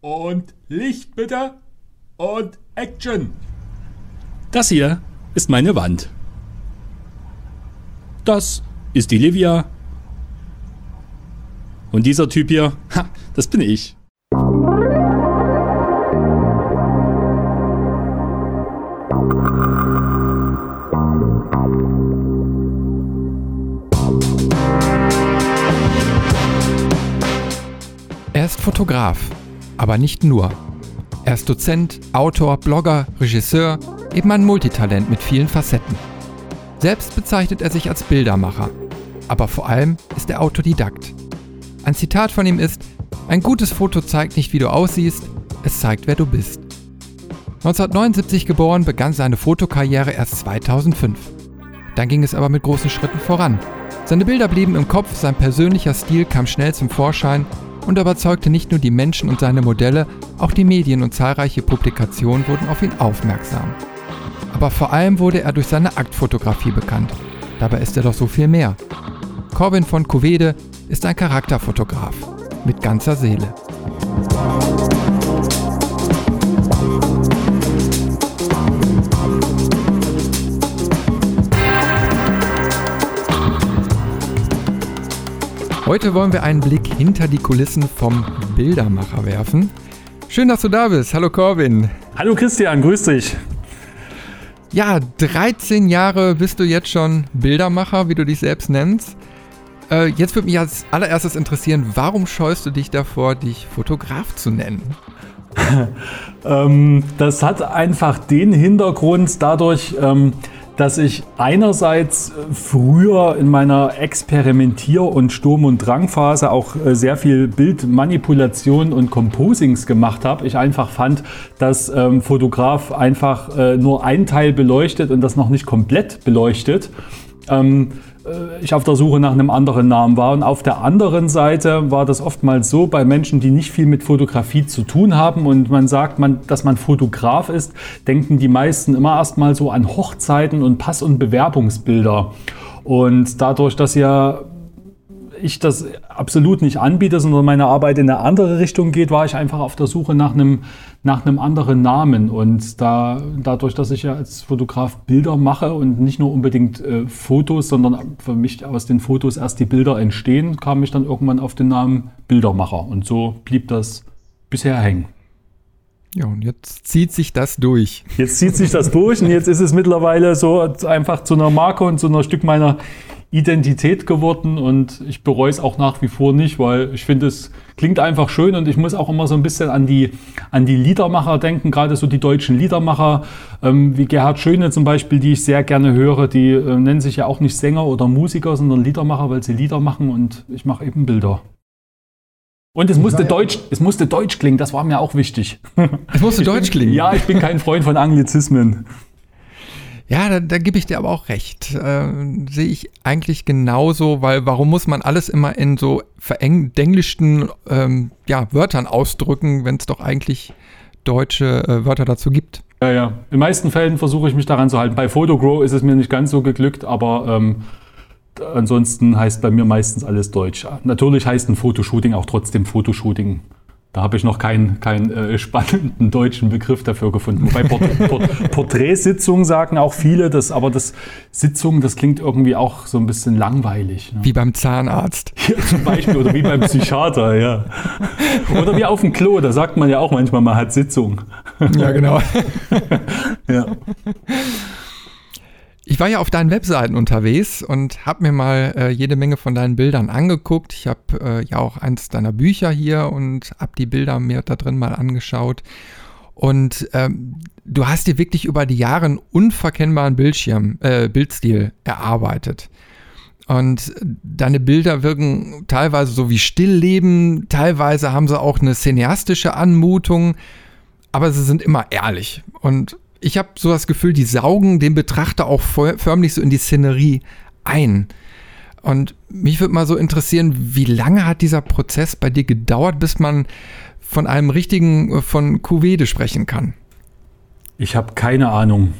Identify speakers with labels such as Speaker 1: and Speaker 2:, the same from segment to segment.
Speaker 1: Und Licht bitte. Und Action.
Speaker 2: Das hier ist meine Wand. Das ist die Livia. Und dieser Typ hier, ha, das bin ich.
Speaker 3: Er ist Fotograf, aber nicht nur. Er ist Dozent, Autor, Blogger, Regisseur, eben ein Multitalent mit vielen Facetten. Selbst bezeichnet er sich als Bildermacher, aber vor allem ist er Autodidakt. Ein Zitat von ihm ist, ein gutes Foto zeigt nicht, wie du aussiehst, es zeigt, wer du bist. 1979 geboren, begann seine Fotokarriere erst 2005. Dann ging es aber mit großen Schritten voran. Seine Bilder blieben im Kopf, sein persönlicher Stil kam schnell zum Vorschein und überzeugte nicht nur die Menschen und seine Modelle, auch die Medien und zahlreiche Publikationen wurden auf ihn aufmerksam. Aber vor allem wurde er durch seine Aktfotografie bekannt. Dabei ist er doch so viel mehr. Corbin von Covede ist ein Charakterfotograf mit ganzer Seele. Heute wollen wir einen Blick hinter die Kulissen vom Bildermacher werfen. Schön, dass du da bist. Hallo Corbin.
Speaker 1: Hallo Christian, grüß dich.
Speaker 3: Ja, 13 Jahre bist du jetzt schon Bildermacher, wie du dich selbst nennst. Äh, jetzt würde mich als allererstes interessieren, warum scheust du dich davor, dich Fotograf zu nennen?
Speaker 1: ähm, das hat einfach den Hintergrund dadurch, ähm, dass ich einerseits äh, früher in meiner Experimentier- und Sturm- und Drangphase auch äh, sehr viel Bildmanipulation und Composings gemacht habe. Ich einfach fand, dass ähm, Fotograf einfach äh, nur ein Teil beleuchtet und das noch nicht komplett beleuchtet. Ähm, äh, ich auf der Suche nach einem anderen Namen war. Und auf der anderen Seite war das oftmals so bei Menschen, die nicht viel mit Fotografie zu tun haben und man sagt, man, dass man Fotograf ist, denken die meisten immer erstmal so an Hochzeiten und Pass- und Bewerbungsbilder. Und dadurch, dass ja ich das absolut nicht anbiete, sondern meine Arbeit in eine andere Richtung geht, war ich einfach auf der Suche nach einem, nach einem anderen Namen. Und da, dadurch, dass ich ja als Fotograf Bilder mache und nicht nur unbedingt äh, Fotos, sondern für mich aus den Fotos erst die Bilder entstehen, kam ich dann irgendwann auf den Namen Bildermacher. Und so blieb das bisher hängen.
Speaker 3: Ja, und jetzt zieht sich das durch.
Speaker 1: Jetzt zieht sich das durch und jetzt ist es mittlerweile so einfach zu einer Marke und zu einer Stück meiner Identität geworden und ich bereue es auch nach wie vor nicht, weil ich finde, es klingt einfach schön und ich muss auch immer so ein bisschen an die, an die Liedermacher denken, gerade so die deutschen Liedermacher, ähm, wie Gerhard Schöne zum Beispiel, die ich sehr gerne höre, die äh, nennen sich ja auch nicht Sänger oder Musiker, sondern Liedermacher, weil sie Lieder machen und ich mache eben Bilder. Und es musste, Deutsch, es musste Deutsch klingen, das war mir auch wichtig.
Speaker 3: Es musste Deutsch klingen?
Speaker 1: Ja, ich bin kein Freund von Anglizismen.
Speaker 3: Ja, da, da gebe ich dir aber auch recht. Äh, Sehe ich eigentlich genauso, weil warum muss man alles immer in so verenglischten ähm, ja, Wörtern ausdrücken, wenn es doch eigentlich deutsche äh, Wörter dazu gibt?
Speaker 1: Ja, ja. In meisten Fällen versuche ich mich daran zu halten. Bei Photogrow ist es mir nicht ganz so geglückt, aber ähm, ansonsten heißt bei mir meistens alles Deutsch. Natürlich heißt ein Fotoshooting auch trotzdem Fotoshooting. Da habe ich noch keinen, keinen äh, spannenden deutschen Begriff dafür gefunden. Wobei Port Port Porträtsitzung sagen auch viele, das, aber das Sitzung, das klingt irgendwie auch so ein bisschen langweilig.
Speaker 3: Ne? Wie beim Zahnarzt.
Speaker 1: Ja, zum Beispiel, oder wie beim Psychiater, ja. Oder wie auf dem Klo, da sagt man ja auch manchmal, man hat Sitzung.
Speaker 3: Ja, genau.
Speaker 1: ja.
Speaker 3: Ich war ja auf deinen Webseiten unterwegs und habe mir mal äh, jede Menge von deinen Bildern angeguckt. Ich habe äh, ja auch eins deiner Bücher hier und habe die Bilder mir da drin mal angeschaut. Und ähm, du hast dir wirklich über die Jahre einen unverkennbaren Bildschirm, äh, Bildstil erarbeitet. Und deine Bilder wirken teilweise so wie Stillleben, teilweise haben sie auch eine cineastische Anmutung, aber sie sind immer ehrlich. Und ich habe so das Gefühl, die saugen den Betrachter auch förmlich so in die Szenerie ein. Und mich würde mal so interessieren, wie lange hat dieser Prozess bei dir gedauert, bis man von einem richtigen, äh, von Kuvede sprechen kann?
Speaker 1: Ich habe keine Ahnung.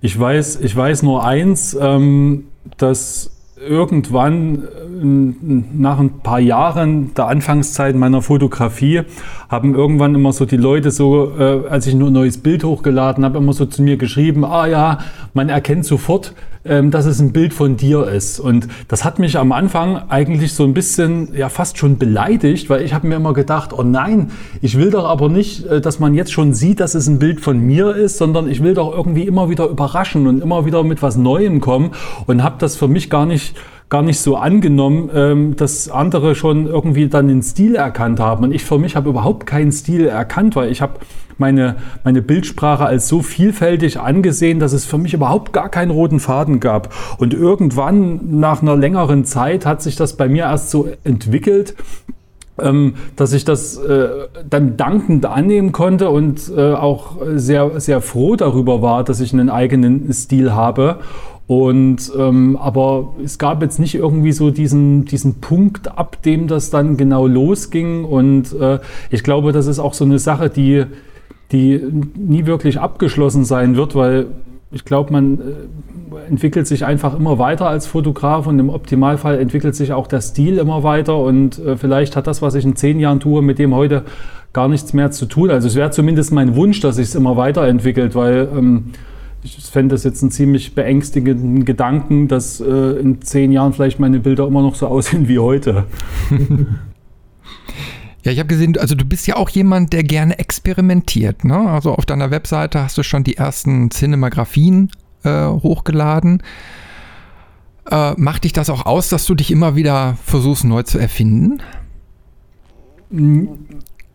Speaker 1: Ich weiß, ich weiß nur eins, ähm, dass irgendwann äh, nach ein paar Jahren der Anfangszeit meiner Fotografie haben irgendwann immer so die Leute so, äh, als ich nur ein neues Bild hochgeladen habe, immer so zu mir geschrieben, ah ja, man erkennt sofort, ähm, dass es ein Bild von dir ist. Und das hat mich am Anfang eigentlich so ein bisschen, ja fast schon beleidigt, weil ich habe mir immer gedacht, oh nein, ich will doch aber nicht, äh, dass man jetzt schon sieht, dass es ein Bild von mir ist, sondern ich will doch irgendwie immer wieder überraschen und immer wieder mit was Neuem kommen und habe das für mich gar nicht gar nicht so angenommen, ähm, dass andere schon irgendwie dann den Stil erkannt haben. Und ich für mich habe überhaupt keinen Stil erkannt, weil ich habe meine, meine Bildsprache als so vielfältig angesehen, dass es für mich überhaupt gar keinen roten Faden gab. Und irgendwann nach einer längeren Zeit hat sich das bei mir erst so entwickelt, ähm, dass ich das äh, dann dankend annehmen konnte und äh, auch sehr, sehr froh darüber war, dass ich einen eigenen Stil habe. Und ähm, aber es gab jetzt nicht irgendwie so diesen, diesen Punkt, ab dem das dann genau losging. Und äh, ich glaube, das ist auch so eine Sache, die, die nie wirklich abgeschlossen sein wird, weil ich glaube, man äh, entwickelt sich einfach immer weiter als Fotograf und im Optimalfall entwickelt sich auch der Stil immer weiter. Und äh, vielleicht hat das, was ich in zehn Jahren tue, mit dem heute gar nichts mehr zu tun. Also es wäre zumindest mein Wunsch, dass sich es immer weiterentwickelt, weil ähm, ich fände das jetzt einen ziemlich beängstigenden Gedanken, dass äh, in zehn Jahren vielleicht meine Bilder immer noch so aussehen wie heute.
Speaker 3: Ja, ich habe gesehen, also du bist ja auch jemand, der gerne experimentiert. Ne? Also auf deiner Webseite hast du schon die ersten Cinematografien äh, hochgeladen. Äh, macht dich das auch aus, dass du dich immer wieder versuchst, neu zu erfinden?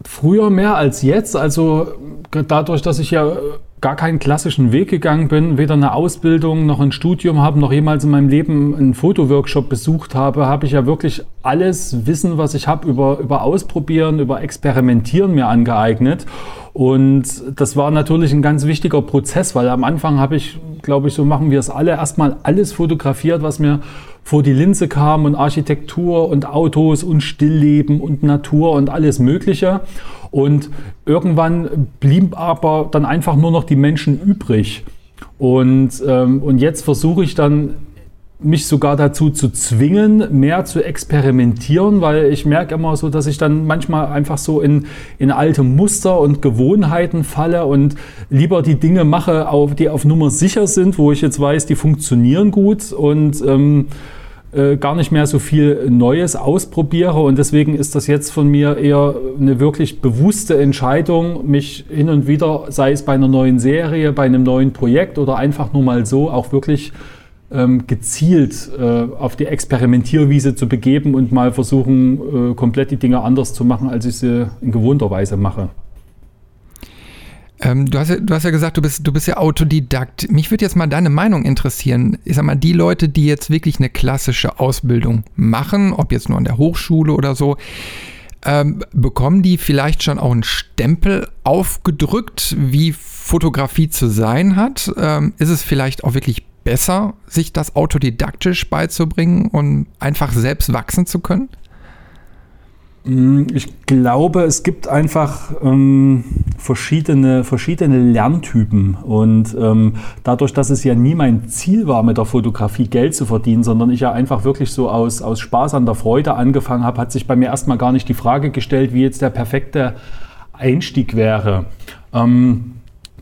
Speaker 1: Früher mehr als jetzt. Also dadurch, dass ich ja gar keinen klassischen Weg gegangen bin, weder eine Ausbildung noch ein Studium habe, noch jemals in meinem Leben einen Fotoworkshop besucht habe, habe ich ja wirklich alles Wissen, was ich habe, über, über Ausprobieren, über Experimentieren mir angeeignet. Und das war natürlich ein ganz wichtiger Prozess, weil am Anfang habe ich, glaube ich, so machen wir es alle, erstmal alles fotografiert, was mir vor die Linse kam und Architektur und Autos und Stillleben und Natur und alles Mögliche. Und irgendwann blieb aber dann einfach nur noch die Menschen übrig. Und, ähm, und jetzt versuche ich dann mich sogar dazu zu zwingen, mehr zu experimentieren, weil ich merke immer so, dass ich dann manchmal einfach so in, in alte Muster und Gewohnheiten falle und lieber die Dinge mache, auf, die auf Nummer sicher sind, wo ich jetzt weiß, die funktionieren gut und ähm, äh, gar nicht mehr so viel Neues ausprobiere. Und deswegen ist das jetzt von mir eher eine wirklich bewusste Entscheidung, mich hin und wieder, sei es bei einer neuen Serie, bei einem neuen Projekt oder einfach nur mal so, auch wirklich ähm, gezielt äh, auf die Experimentierwiese zu begeben und mal versuchen, äh, komplett die Dinge anders zu machen, als ich sie in gewohnter Weise mache.
Speaker 3: Ähm, du, hast ja, du hast ja gesagt, du bist, du bist ja Autodidakt. Mich würde jetzt mal deine Meinung interessieren. Ich sag mal, die Leute, die jetzt wirklich eine klassische Ausbildung machen, ob jetzt nur an der Hochschule oder so, ähm, bekommen die vielleicht schon auch einen Stempel aufgedrückt, wie Fotografie zu sein hat? Ähm, ist es vielleicht auch wirklich besser, sich das autodidaktisch beizubringen und einfach selbst wachsen zu können?
Speaker 1: Mm, ich glaube, es gibt einfach ähm, verschiedene, verschiedene Lerntypen. Und ähm, dadurch, dass es ja nie mein Ziel war, mit der Fotografie Geld zu verdienen, sondern ich ja einfach wirklich so aus, aus Spaß an der Freude angefangen habe, hat sich bei mir erstmal gar nicht die Frage gestellt, wie jetzt der perfekte Einstieg wäre. Ähm,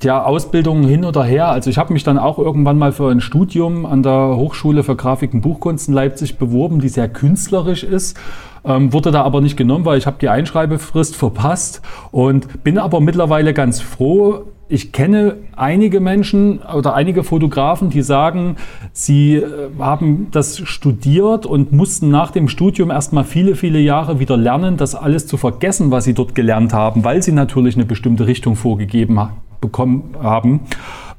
Speaker 1: ja, Ausbildung hin oder her. Also ich habe mich dann auch irgendwann mal für ein Studium an der Hochschule für Grafik und Buchkunst in Leipzig beworben, die sehr künstlerisch ist. Ähm, wurde da aber nicht genommen, weil ich habe die Einschreibefrist verpasst und bin aber mittlerweile ganz froh. Ich kenne einige Menschen oder einige Fotografen, die sagen, sie äh, haben das studiert und mussten nach dem Studium erstmal viele, viele Jahre wieder lernen, das alles zu vergessen, was sie dort gelernt haben, weil sie natürlich eine bestimmte Richtung vorgegeben bekommen haben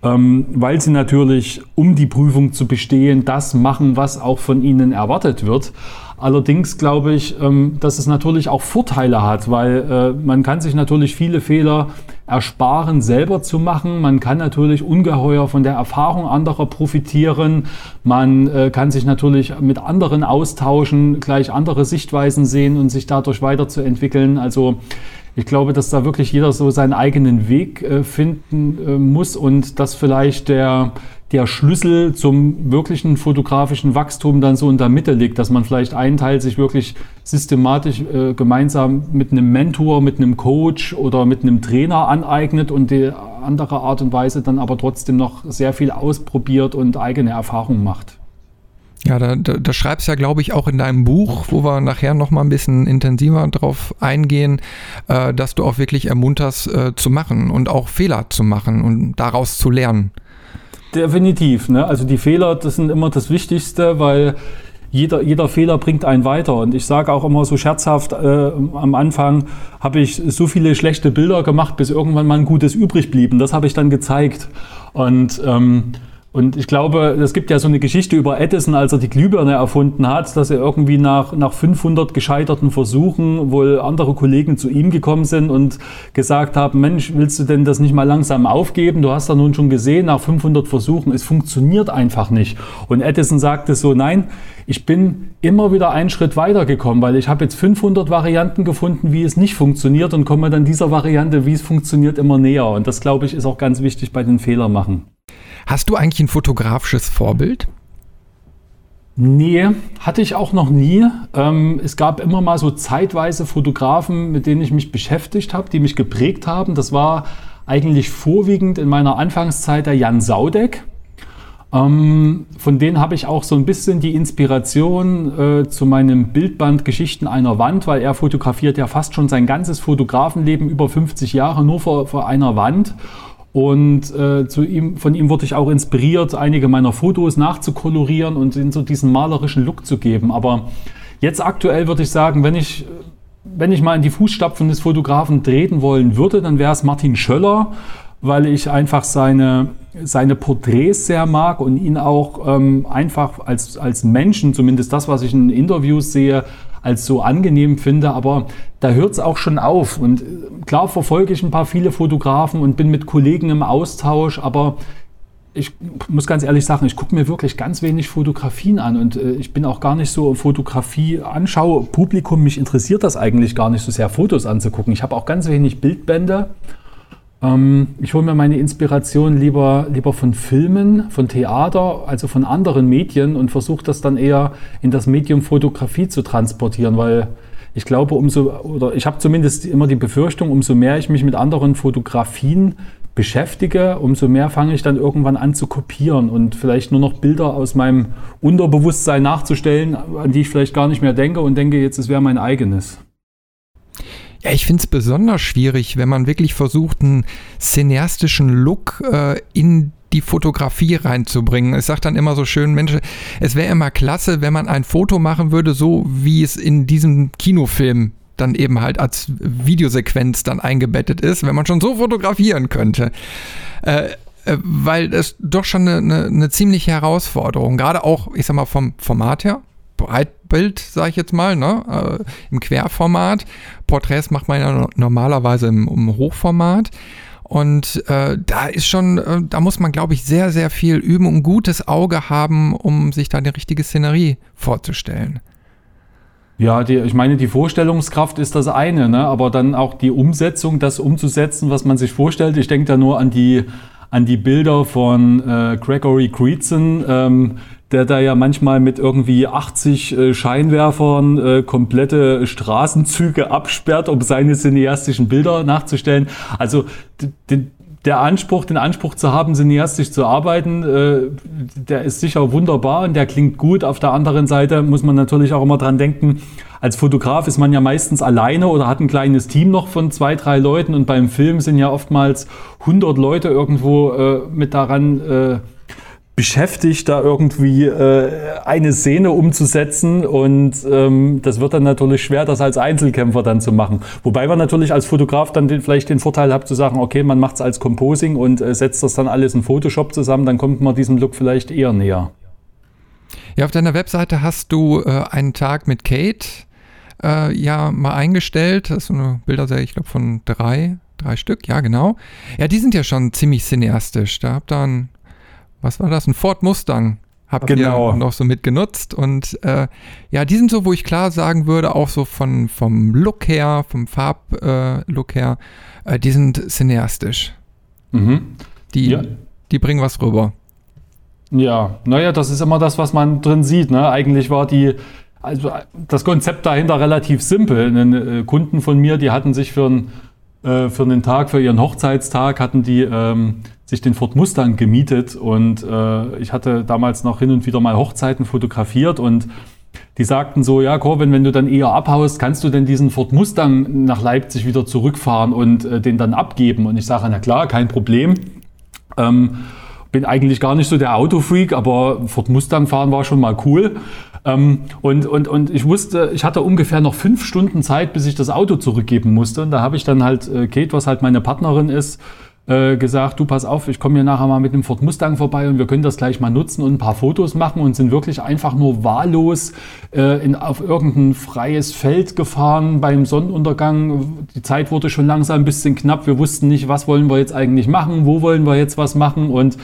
Speaker 1: ähm, weil sie natürlich, um die Prüfung zu bestehen, das machen, was auch von ihnen erwartet wird. Allerdings glaube ich, ähm, dass es natürlich auch Vorteile hat, weil äh, man kann sich natürlich viele Fehler ersparen, selber zu machen. Man kann natürlich ungeheuer von der Erfahrung anderer profitieren. Man äh, kann sich natürlich mit anderen austauschen, gleich andere Sichtweisen sehen und sich dadurch weiterzuentwickeln. Also ich glaube, dass da wirklich jeder so seinen eigenen Weg äh, finden muss und dass vielleicht der der Schlüssel zum wirklichen fotografischen Wachstum dann so in der Mitte liegt, dass man vielleicht einen Teil sich wirklich systematisch äh, gemeinsam mit einem Mentor, mit einem Coach oder mit einem Trainer aneignet und die andere Art und Weise dann aber trotzdem noch sehr viel ausprobiert und eigene Erfahrungen macht.
Speaker 3: Ja, da, da, da schreibst ja, glaube ich, auch in deinem Buch, wo wir nachher noch mal ein bisschen intensiver drauf eingehen, äh, dass du auch wirklich ermunterst äh, zu machen und auch Fehler zu machen und daraus zu lernen.
Speaker 1: Definitiv. Ne? Also die Fehler, das sind immer das Wichtigste, weil jeder, jeder Fehler bringt einen weiter. Und ich sage auch immer so scherzhaft, äh, am Anfang habe ich so viele schlechte Bilder gemacht, bis irgendwann mal ein gutes übrig blieb. Und das habe ich dann gezeigt. Und ähm, und ich glaube, es gibt ja so eine Geschichte über Edison, als er die Glühbirne erfunden hat, dass er irgendwie nach, nach 500 gescheiterten Versuchen wohl andere Kollegen zu ihm gekommen sind und gesagt haben, Mensch, willst du denn das nicht mal langsam aufgeben? Du hast ja nun schon gesehen, nach 500 Versuchen, es funktioniert einfach nicht. Und Edison sagte so, nein, ich bin immer wieder einen Schritt weiter gekommen, weil ich habe jetzt 500 Varianten gefunden, wie es nicht funktioniert und komme dann dieser Variante, wie es funktioniert, immer näher. Und das, glaube ich, ist auch ganz wichtig bei den Fehler machen.
Speaker 3: Hast du eigentlich ein fotografisches Vorbild?
Speaker 1: Nee, hatte ich auch noch nie. Ähm, es gab immer mal so zeitweise Fotografen, mit denen ich mich beschäftigt habe, die mich geprägt haben. Das war eigentlich vorwiegend in meiner Anfangszeit der Jan Saudeck. Ähm, von denen habe ich auch so ein bisschen die Inspiration äh, zu meinem Bildband Geschichten einer Wand, weil er fotografiert ja fast schon sein ganzes Fotografenleben über 50 Jahre nur vor, vor einer Wand. Und äh, zu ihm, von ihm wurde ich auch inspiriert, einige meiner Fotos nachzukolorieren und in so diesen malerischen Look zu geben. Aber jetzt aktuell würde ich sagen, wenn ich, wenn ich mal in die Fußstapfen des Fotografen treten wollen würde, dann wäre es Martin Schöller, weil ich einfach seine, seine Porträts sehr mag und ihn auch ähm, einfach als, als Menschen, zumindest das, was ich in Interviews sehe, als so angenehm finde. Aber da hört es auch schon auf. Und äh, klar verfolge ich ein paar viele Fotografen und bin mit Kollegen im Austausch, aber ich muss ganz ehrlich sagen, ich gucke mir wirklich ganz wenig Fotografien an und äh, ich bin auch gar nicht so Fotografie anschaue. Publikum, mich interessiert das eigentlich gar nicht so sehr, Fotos anzugucken. Ich habe auch ganz wenig Bildbände. Ähm, ich hole mir meine Inspiration lieber, lieber von Filmen, von Theater, also von anderen Medien und versuche das dann eher in das Medium Fotografie zu transportieren, weil ich glaube, umso, oder ich habe zumindest immer die Befürchtung, umso mehr ich mich mit anderen Fotografien beschäftige, umso mehr fange ich dann irgendwann an zu kopieren und vielleicht nur noch Bilder aus meinem Unterbewusstsein nachzustellen, an die ich vielleicht gar nicht mehr denke und denke, jetzt es wäre mein eigenes.
Speaker 3: Ja, ich finde es besonders schwierig, wenn man wirklich versucht, einen cineastischen Look äh, in die Fotografie reinzubringen. Ich sage dann immer so schön, Mensch, es wäre immer klasse, wenn man ein Foto machen würde, so wie es in diesem Kinofilm dann eben halt als Videosequenz dann eingebettet ist, wenn man schon so fotografieren könnte. Äh, äh weil das doch schon eine, eine, eine ziemliche Herausforderung, gerade auch, ich sag mal, vom Format her, Breitbild, sage ich jetzt mal, ne? Äh, im Querformat. Porträts macht man ja normalerweise im, im Hochformat. Und äh, da ist schon, äh, da muss man, glaube ich, sehr, sehr viel üben und ein gutes Auge haben, um sich da die richtige Szenerie vorzustellen.
Speaker 1: Ja, die, ich meine, die Vorstellungskraft ist das eine, ne? aber dann auch die Umsetzung, das umzusetzen, was man sich vorstellt. Ich denke da nur an die, an die Bilder von äh, Gregory Creedson, ähm, der da ja manchmal mit irgendwie 80 äh, Scheinwerfern äh, komplette Straßenzüge absperrt, um seine cineastischen Bilder nachzustellen. Also der Anspruch, den Anspruch zu haben, cineastisch zu arbeiten, äh, der ist sicher wunderbar und der klingt gut. Auf der anderen Seite muss man natürlich auch immer dran denken, als Fotograf ist man ja meistens alleine oder hat ein kleines Team noch von zwei, drei Leuten und beim Film sind ja oftmals 100 Leute irgendwo äh, mit daran äh, beschäftigt, da irgendwie äh, eine Szene umzusetzen und ähm, das wird dann natürlich schwer, das als Einzelkämpfer dann zu machen. Wobei man natürlich als Fotograf dann den, vielleicht den Vorteil hat zu sagen, okay, man macht es als Composing und äh, setzt das dann alles in Photoshop zusammen, dann kommt man diesem Look vielleicht eher näher.
Speaker 3: Ja, auf deiner Webseite hast du äh, einen Tag mit Kate äh, ja mal eingestellt. Das ist eine Bilderserie, ich glaube, von drei, drei Stück, ja, genau. Ja, die sind ja schon ziemlich cineastisch. Da habt ihr ein was war das? Ein Ford Mustang habt genau. ihr noch so mitgenutzt. Und äh, ja, die sind so, wo ich klar sagen würde, auch so von, vom Look her, vom Farblook äh, her, äh, die sind cineastisch. Mhm. Die, ja. die bringen was rüber.
Speaker 1: Ja, naja, das ist immer das, was man drin sieht. Ne? Eigentlich war die, also das Konzept dahinter relativ simpel. Einen äh, Kunden von mir, die hatten sich für, ein, äh, für einen Tag, für ihren Hochzeitstag, hatten die ähm, sich den Ford Mustang gemietet und äh, ich hatte damals noch hin und wieder mal Hochzeiten fotografiert und die sagten so, ja Corbin, wenn du dann eher abhaust, kannst du denn diesen Ford Mustang nach Leipzig wieder zurückfahren und äh, den dann abgeben? Und ich sage, na klar, kein Problem. Ähm, bin eigentlich gar nicht so der Autofreak, aber Ford Mustang fahren war schon mal cool. Ähm, und, und, und ich wusste, ich hatte ungefähr noch fünf Stunden Zeit, bis ich das Auto zurückgeben musste. Und da habe ich dann halt äh, Kate, was halt meine Partnerin ist, äh, gesagt, du pass auf, ich komme hier nachher mal mit dem Ford Mustang vorbei und wir können das gleich mal nutzen und ein paar Fotos machen und sind wirklich einfach nur wahllos äh, in, auf irgendein freies Feld gefahren beim Sonnenuntergang. Die Zeit wurde schon langsam ein bisschen knapp. Wir wussten nicht, was wollen wir jetzt eigentlich machen, wo wollen wir jetzt was machen und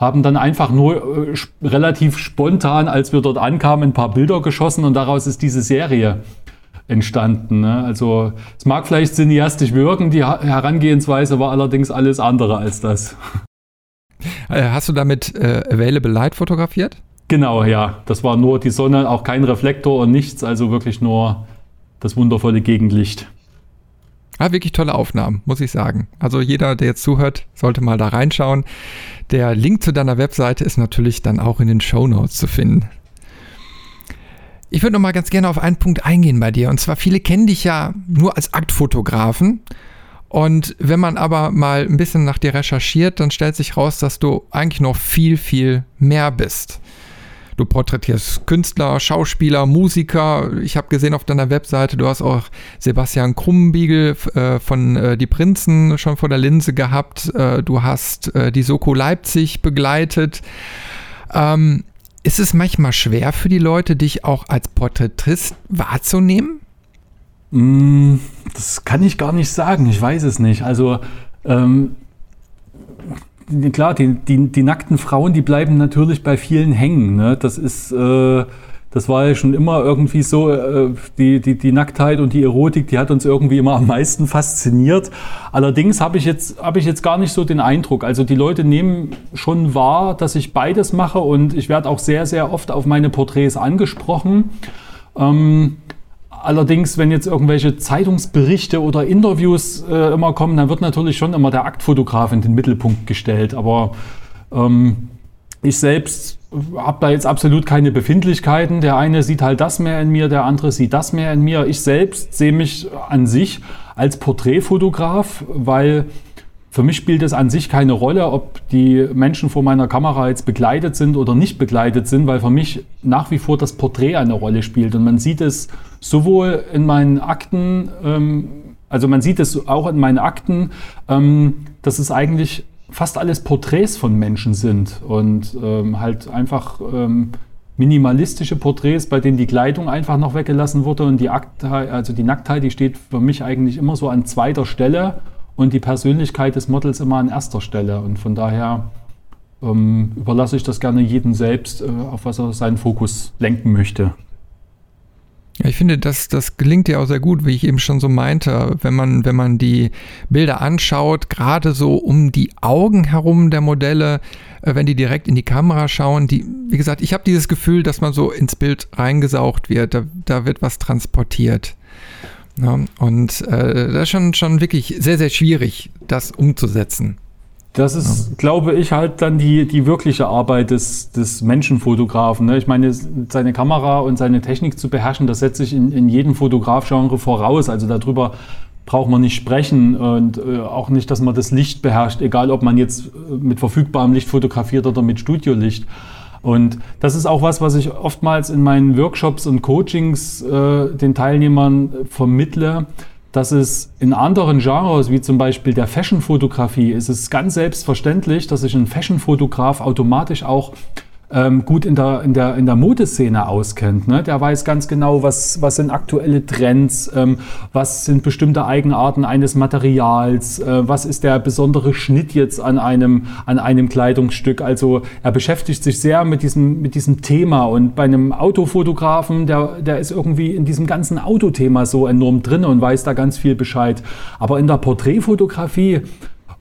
Speaker 1: haben dann einfach nur äh, relativ spontan, als wir dort ankamen, ein paar Bilder geschossen und daraus ist diese Serie entstanden. Ne? Also es mag vielleicht cineastisch wirken, die Herangehensweise war allerdings alles andere als das.
Speaker 3: Äh, hast du damit äh, Available Light fotografiert?
Speaker 1: Genau, ja. Das war nur die Sonne, auch kein Reflektor und nichts, also wirklich nur das wundervolle Gegenlicht.
Speaker 3: Ah, wirklich tolle Aufnahmen, muss ich sagen. Also jeder, der jetzt zuhört, sollte mal da reinschauen. Der Link zu deiner Webseite ist natürlich dann auch in den Show Notes zu finden. Ich würde noch mal ganz gerne auf einen Punkt eingehen bei dir. Und zwar, viele kennen dich ja nur als Aktfotografen. Und wenn man aber mal ein bisschen nach dir recherchiert, dann stellt sich raus, dass du eigentlich noch viel, viel mehr bist. Du porträtierst Künstler, Schauspieler, Musiker. Ich habe gesehen auf deiner Webseite, du hast auch Sebastian Krumbiegel äh, von äh, Die Prinzen schon vor der Linse gehabt. Äh, du hast äh, die Soko Leipzig begleitet. Ähm, ist es manchmal schwer für die Leute, dich auch als Porträtist wahrzunehmen?
Speaker 1: Mm, das kann ich gar nicht sagen. Ich weiß es nicht. Also ähm, klar, die, die, die, nackten Frauen, die bleiben natürlich bei vielen hängen. Ne? Das ist äh, das war ja schon immer irgendwie so, äh, die, die, die Nacktheit und die Erotik, die hat uns irgendwie immer am meisten fasziniert. Allerdings habe ich, jetzt, hab ich jetzt gar nicht so den Eindruck. Also die Leute nehmen schon wahr, dass ich beides mache und ich werde auch sehr, sehr oft auf meine Porträts angesprochen. Ähm, allerdings, wenn jetzt irgendwelche Zeitungsberichte oder Interviews äh, immer kommen, dann wird natürlich schon immer der Aktfotograf in den Mittelpunkt gestellt. Aber ähm, ich selbst habe da jetzt absolut keine Befindlichkeiten. Der eine sieht halt das mehr in mir, der andere sieht das mehr in mir. Ich selbst sehe mich an sich als Porträtfotograf, weil für mich spielt es an sich keine Rolle, ob die Menschen vor meiner Kamera jetzt begleitet sind oder nicht begleitet sind, weil für mich nach wie vor das Porträt eine Rolle spielt. Und man sieht es sowohl in meinen Akten, ähm, also man sieht es auch in meinen Akten, ähm, dass es eigentlich fast alles Porträts von Menschen sind und ähm, halt einfach ähm, minimalistische Porträts, bei denen die Kleidung einfach noch weggelassen wurde und die Aktheit, also die Nacktheit, die steht für mich eigentlich immer so an zweiter Stelle und die Persönlichkeit des Models immer an erster Stelle und von daher ähm, überlasse ich das gerne jedem selbst, äh, auf was er seinen Fokus lenken möchte.
Speaker 3: Ich finde, das, das gelingt ja auch sehr gut, wie ich eben schon so meinte, wenn man, wenn man die Bilder anschaut, gerade so um die Augen herum der Modelle, äh, wenn die direkt in die Kamera schauen, die, wie gesagt, ich habe dieses Gefühl, dass man so ins Bild reingesaugt wird, da, da wird was transportiert. Ja, und äh, das ist schon, schon wirklich sehr, sehr schwierig, das umzusetzen.
Speaker 1: Das ist, glaube ich, halt dann die, die wirkliche Arbeit des, des Menschenfotografen. Ne? Ich meine, seine Kamera und seine Technik zu beherrschen, das setze ich in, in jedem Fotografgenre voraus. Also darüber braucht man nicht sprechen und äh, auch nicht, dass man das Licht beherrscht, egal ob man jetzt äh, mit verfügbarem Licht fotografiert oder mit Studiolicht. Und das ist auch was, was ich oftmals in meinen Workshops und Coachings äh, den Teilnehmern vermittle dass es in anderen Genres, wie zum Beispiel der Fashion-Fotografie, ist es ganz selbstverständlich, dass sich ein Fashion-Fotograf automatisch auch ähm, gut in der, in der, in der Modeszene auskennt. Ne? Der weiß ganz genau, was, was sind aktuelle Trends, ähm, was sind bestimmte Eigenarten eines Materials, äh, was ist der besondere Schnitt jetzt an einem, an einem Kleidungsstück. Also er beschäftigt sich sehr mit diesem, mit diesem Thema und bei einem Autofotografen, der, der ist irgendwie in diesem ganzen Autothema so enorm drin und weiß da ganz viel Bescheid. Aber in der Porträtfotografie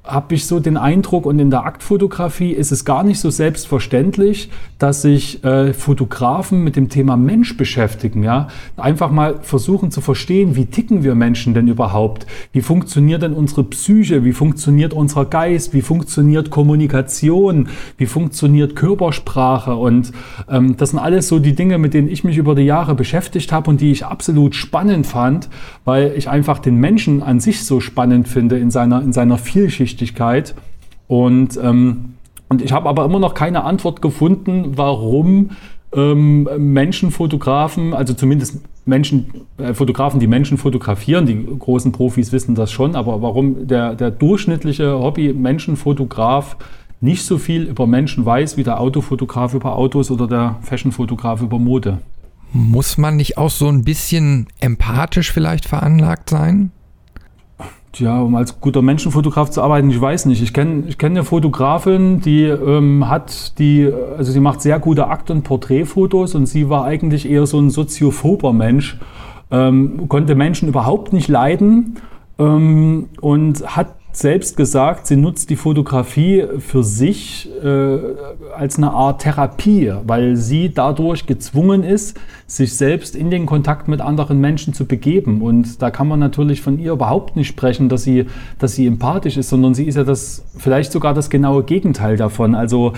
Speaker 1: habe ich so den Eindruck, und in der Aktfotografie ist es gar nicht so selbstverständlich, dass sich äh, Fotografen mit dem Thema Mensch beschäftigen. Ja? Einfach mal versuchen zu verstehen, wie ticken wir Menschen denn überhaupt? Wie funktioniert denn unsere Psyche? Wie funktioniert unser Geist? Wie funktioniert Kommunikation? Wie funktioniert Körpersprache? Und ähm, das sind alles so die Dinge, mit denen ich mich über die Jahre beschäftigt habe und die ich absolut spannend fand, weil ich einfach den Menschen an sich so spannend finde in seiner, in seiner Vielschichtigkeit. Und, ähm, und ich habe aber immer noch keine Antwort gefunden, warum ähm, Menschenfotografen, also zumindest Menschen, äh, Fotografen, die Menschen fotografieren, die großen Profis wissen das schon, aber warum der, der durchschnittliche Hobby-Menschenfotograf nicht so viel über Menschen weiß wie der Autofotograf über Autos oder der Fashionfotograf über Mode.
Speaker 3: Muss man nicht auch so ein bisschen empathisch vielleicht veranlagt sein?
Speaker 1: Tja, um als guter Menschenfotograf zu arbeiten, ich weiß nicht. Ich kenne ich kenn eine Fotografin, die ähm, hat die, also sie macht sehr gute Akt- und Porträtfotos und sie war eigentlich eher so ein soziophober Mensch, ähm, konnte Menschen überhaupt nicht leiden ähm, und hat selbst gesagt, sie nutzt die Fotografie für sich äh, als eine Art Therapie, weil sie dadurch gezwungen ist, sich selbst in den Kontakt mit anderen Menschen zu begeben. Und da kann man natürlich von ihr überhaupt nicht sprechen, dass sie, dass sie empathisch ist, sondern sie ist ja das vielleicht sogar das genaue Gegenteil davon. Also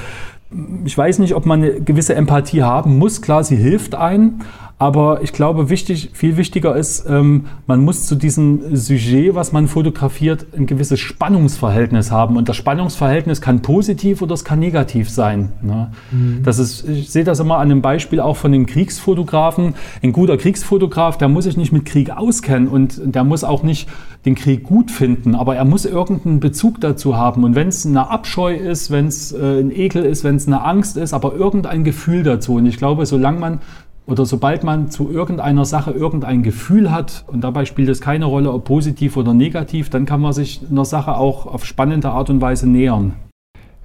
Speaker 1: ich weiß nicht, ob man eine gewisse Empathie haben muss. Klar, sie hilft ein, aber ich glaube, wichtig, viel wichtiger ist, ähm, man muss zu diesem Sujet, was man fotografiert, ein gewisses Spannungsverhältnis haben. Und das Spannungsverhältnis kann positiv oder es kann negativ sein. Ne? Mhm. Das ist, ich sehe das immer an einem Beispiel auch von den Kriegsfotografen. Ein guter Kriegsfotograf, der muss sich nicht mit Krieg auskennen und der muss auch nicht den Krieg gut finden, aber er muss irgendeinen Bezug dazu haben. Und wenn es eine Abscheu ist, wenn es äh, ein Ekel ist, wenn es eine Angst ist, aber irgendein Gefühl dazu. Und ich glaube, solange man oder sobald man zu irgendeiner Sache irgendein Gefühl hat, und dabei spielt es keine Rolle, ob positiv oder negativ, dann kann man sich einer Sache auch auf spannende Art und Weise nähern.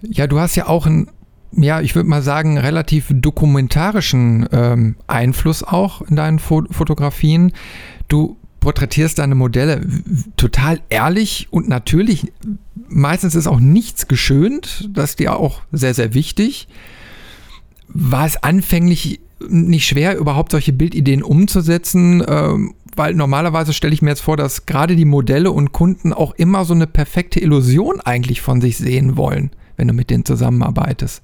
Speaker 3: Ja, du hast ja auch einen, ja, ich würde mal sagen, relativ dokumentarischen ähm, Einfluss auch in deinen Fo Fotografien. Du porträtierst deine Modelle total ehrlich und natürlich. Meistens ist auch nichts geschönt, das ist dir auch sehr, sehr wichtig. War es anfänglich nicht schwer, überhaupt solche Bildideen umzusetzen, ähm, weil normalerweise stelle ich mir jetzt vor, dass gerade die Modelle und Kunden auch immer so eine perfekte Illusion eigentlich von sich sehen wollen, wenn du mit denen zusammenarbeitest.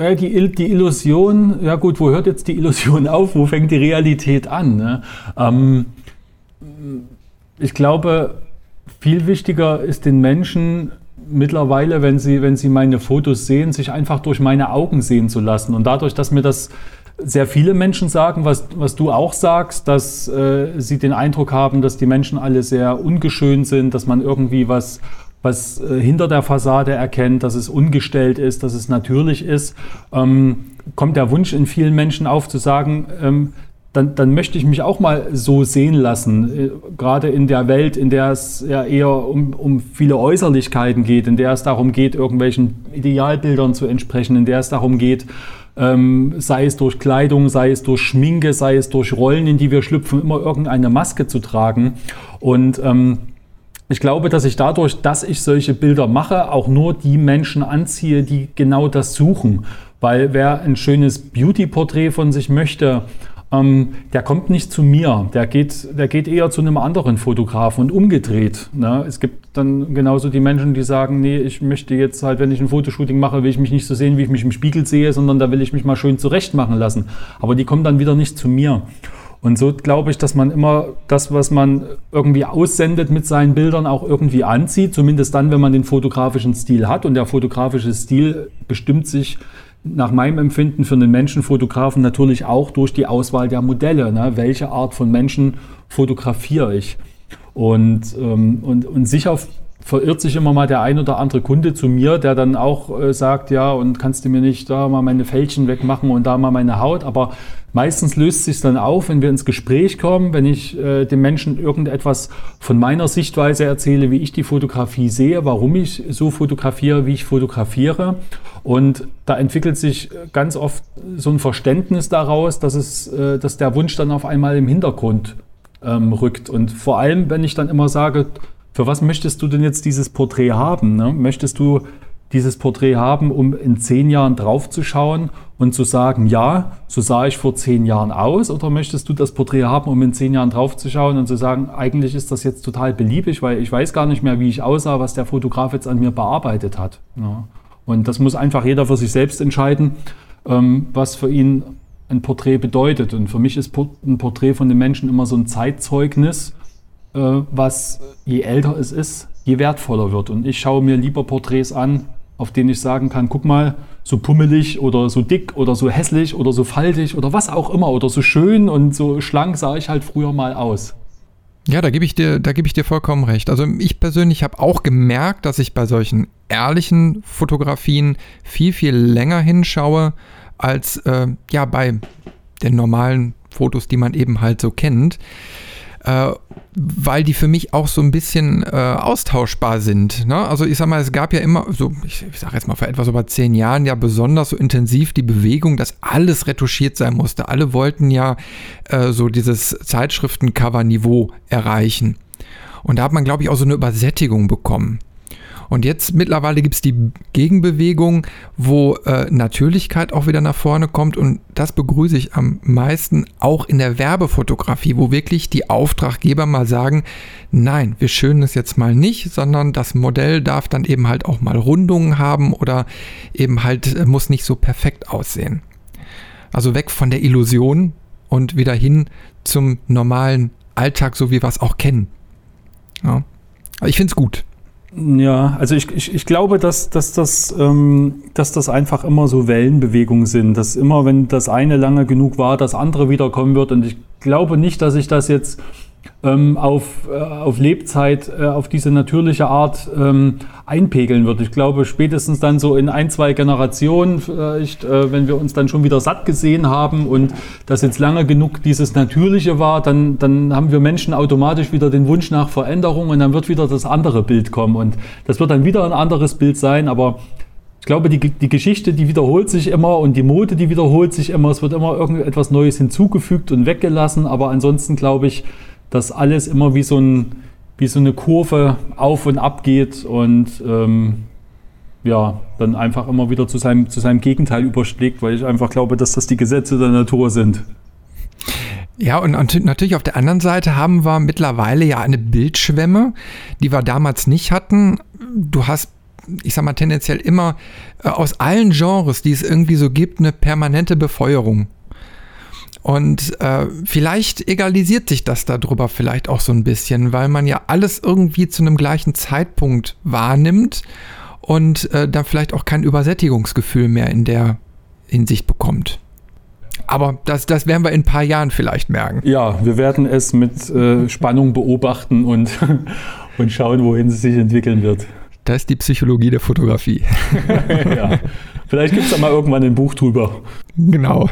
Speaker 1: Ja, die, die, Illusion, ja gut, wo hört jetzt die Illusion auf? Wo fängt die Realität an? Ne? Ähm, ich glaube, viel wichtiger ist den Menschen mittlerweile, wenn sie, wenn sie meine Fotos sehen, sich einfach durch meine Augen sehen zu lassen. Und dadurch, dass mir das sehr viele Menschen sagen, was, was du auch sagst, dass äh, sie den Eindruck haben, dass die Menschen alle sehr ungeschönt sind, dass man irgendwie was, was äh, hinter der Fassade erkennt, dass es ungestellt ist, dass es natürlich ist, ähm, kommt der Wunsch in vielen Menschen auf zu sagen, ähm, dann, dann möchte ich mich auch mal so sehen lassen, äh, gerade in der Welt, in der es ja eher um, um viele Äußerlichkeiten geht, in der es darum geht, irgendwelchen Idealbildern zu entsprechen, in der es darum geht, ähm, sei es durch Kleidung, sei es durch Schminke, sei es durch Rollen, in die wir schlüpfen, immer irgendeine Maske zu tragen. Und ähm, ich glaube, dass ich dadurch, dass ich solche Bilder mache, auch nur die Menschen anziehe, die genau das suchen. Weil wer ein schönes Beauty-Porträt von sich möchte, ähm, der kommt nicht zu mir, der geht, der geht eher zu einem anderen Fotografen und umgedreht. Ne? Es gibt dann genauso die Menschen, die sagen, nee, ich möchte jetzt halt, wenn ich ein Fotoshooting mache, will ich mich nicht so sehen, wie ich mich im Spiegel sehe, sondern da will ich mich mal schön zurecht machen lassen. Aber die kommen dann wieder nicht zu mir. Und so glaube ich, dass man immer das, was man irgendwie aussendet mit seinen Bildern, auch irgendwie anzieht. Zumindest dann, wenn man den fotografischen Stil hat. Und der fotografische Stil bestimmt sich nach meinem Empfinden für einen Menschenfotografen natürlich auch durch die Auswahl der Modelle. Ne? Welche Art von Menschen fotografiere ich? Und, ähm, und, und sicher verirrt sich immer mal der ein oder andere Kunde zu mir, der dann auch äh, sagt, ja, und kannst du mir nicht da mal meine Fältchen wegmachen und da mal meine Haut. Aber meistens löst sich dann auf, wenn wir ins Gespräch kommen, wenn ich äh, dem Menschen irgendetwas von meiner Sichtweise erzähle, wie ich die Fotografie sehe, warum ich so fotografiere, wie ich fotografiere. Und da entwickelt sich ganz oft so ein Verständnis daraus, dass es, äh, dass der Wunsch dann auf einmal im Hintergrund ähm, rückt. Und vor allem, wenn ich dann immer sage, für was möchtest du denn jetzt dieses Porträt haben? Ne? Möchtest du dieses Porträt haben, um in zehn Jahren draufzuschauen und zu sagen, ja, so sah ich vor zehn Jahren aus? Oder möchtest du das Porträt haben, um in zehn Jahren draufzuschauen und zu sagen, eigentlich ist das jetzt total beliebig, weil ich weiß gar nicht mehr, wie ich aussah, was der Fotograf jetzt an mir bearbeitet hat. Ja. Und das muss einfach jeder für sich selbst entscheiden, ähm, was für ihn ein Porträt bedeutet. Und für mich ist ein Porträt von den Menschen immer so ein Zeitzeugnis, was je älter es ist, je wertvoller wird. Und ich schaue mir lieber Porträts an, auf denen ich sagen kann, guck mal, so pummelig oder so dick oder so hässlich oder so faltig oder was auch immer oder so schön und so schlank sah ich halt früher mal aus.
Speaker 3: Ja, da gebe ich dir, da gebe ich dir vollkommen recht. Also ich persönlich habe auch gemerkt, dass ich bei solchen ehrlichen Fotografien viel, viel länger hinschaue als äh, ja bei den normalen Fotos, die man eben halt so kennt äh, weil die für mich auch so ein bisschen äh, austauschbar sind. Ne? Also ich sag mal, es gab ja immer, so ich, ich sage jetzt mal vor etwas über zehn Jahren ja besonders so intensiv die Bewegung, dass alles retuschiert sein musste. Alle wollten ja äh, so dieses Zeitschriftencover-Niveau erreichen. Und da hat man, glaube ich, auch so eine Übersättigung bekommen. Und jetzt mittlerweile gibt es die Gegenbewegung, wo äh, Natürlichkeit auch wieder nach vorne kommt. Und das begrüße ich am meisten auch in der Werbefotografie, wo wirklich die Auftraggeber mal sagen, nein, wir schönen es jetzt mal nicht, sondern das Modell darf dann eben halt auch mal Rundungen haben oder eben halt äh, muss nicht so perfekt aussehen. Also weg von der Illusion und wieder hin zum normalen Alltag, so wie wir es auch kennen. Ja. ich finde es gut.
Speaker 1: Ja, also ich, ich, ich glaube, dass, dass, das, ähm, dass das einfach immer so Wellenbewegungen sind, dass immer, wenn das eine lange genug war, das andere wiederkommen wird. Und ich glaube nicht, dass ich das jetzt auf, äh, auf Lebzeit äh, auf diese natürliche Art ähm, einpegeln wird. Ich glaube, spätestens dann so in ein, zwei Generationen, vielleicht, äh, wenn wir uns dann schon wieder satt gesehen haben und das jetzt lange genug dieses Natürliche war, dann, dann haben wir Menschen automatisch wieder den Wunsch nach Veränderung und dann wird wieder das andere Bild kommen. Und das wird dann wieder ein anderes Bild sein, aber ich glaube, die, die Geschichte, die wiederholt sich immer und die Mode, die wiederholt sich immer. Es wird immer irgendetwas Neues hinzugefügt und weggelassen. Aber ansonsten glaube ich, dass alles immer wie so, ein, wie so eine Kurve auf und ab geht und ähm, ja, dann einfach immer wieder zu seinem, zu seinem Gegenteil überschlägt, weil ich einfach glaube, dass das die Gesetze der Natur sind.
Speaker 3: Ja, und natürlich auf der anderen Seite haben wir mittlerweile ja eine Bildschwemme, die wir damals nicht hatten. Du hast, ich sag mal, tendenziell immer äh, aus allen Genres, die es irgendwie so gibt, eine permanente Befeuerung. Und äh, vielleicht egalisiert sich das darüber vielleicht auch so ein bisschen, weil man ja alles irgendwie zu einem gleichen Zeitpunkt wahrnimmt und äh, dann vielleicht auch kein Übersättigungsgefühl mehr in der Hinsicht bekommt. Aber das, das werden wir in ein paar Jahren vielleicht merken.
Speaker 1: Ja, wir werden es mit äh, Spannung beobachten und, und schauen, wohin es sich entwickeln wird.
Speaker 3: Das ist die Psychologie der Fotografie.
Speaker 1: ja. Vielleicht gibt es da mal irgendwann ein Buch drüber.
Speaker 3: Genau.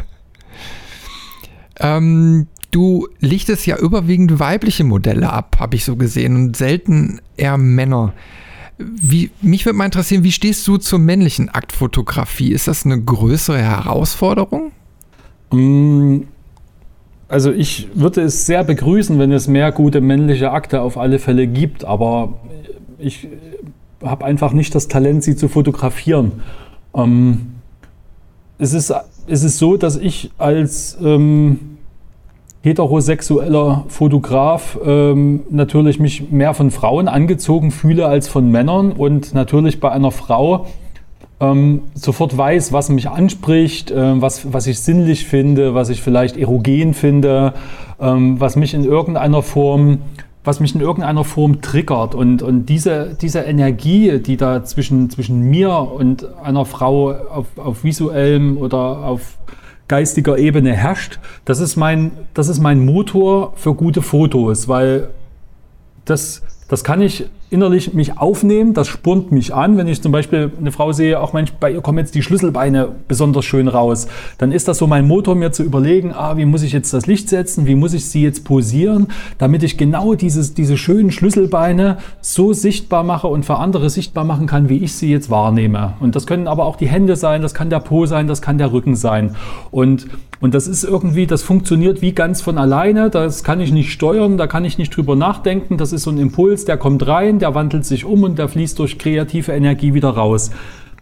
Speaker 3: Ähm, du lichtest ja überwiegend weibliche Modelle ab, habe ich so gesehen, und selten eher Männer. Wie, mich würde mal interessieren, wie stehst du zur männlichen Aktfotografie? Ist das eine größere Herausforderung?
Speaker 1: Mm, also ich würde es sehr begrüßen, wenn es mehr gute männliche Akte auf alle Fälle gibt, aber ich habe einfach nicht das Talent, sie zu fotografieren. Ähm, es, ist, es ist so, dass ich als ähm, heterosexueller Fotograf ähm, natürlich mich mehr von Frauen angezogen fühle als von Männern und natürlich bei einer Frau ähm, sofort weiß, was mich anspricht, äh, was, was ich sinnlich finde, was ich vielleicht erogen finde, ähm, was mich in irgendeiner Form was mich in irgendeiner Form triggert. Und, und diese, diese Energie, die da zwischen, zwischen mir und einer Frau auf, auf visuellem oder auf geistiger Ebene herrscht, das ist mein, das ist mein Motor für gute Fotos, weil das, das kann ich innerlich mich aufnehmen, das spornt mich an. Wenn ich zum Beispiel eine Frau sehe, auch Mensch, bei ihr kommen jetzt die Schlüsselbeine besonders schön raus, dann ist das so mein Motor, mir zu überlegen, ah, wie muss ich jetzt das Licht setzen, wie muss ich sie jetzt posieren, damit ich genau dieses, diese schönen Schlüsselbeine so sichtbar mache und für andere sichtbar machen kann, wie ich sie jetzt wahrnehme. Und das können aber auch die Hände sein, das kann der Po sein, das kann der Rücken sein. Und und das ist irgendwie, das funktioniert wie ganz von alleine. Das kann ich nicht steuern, da kann ich nicht drüber nachdenken. Das ist so ein Impuls, der kommt rein, der wandelt sich um und der fließt durch kreative Energie wieder raus.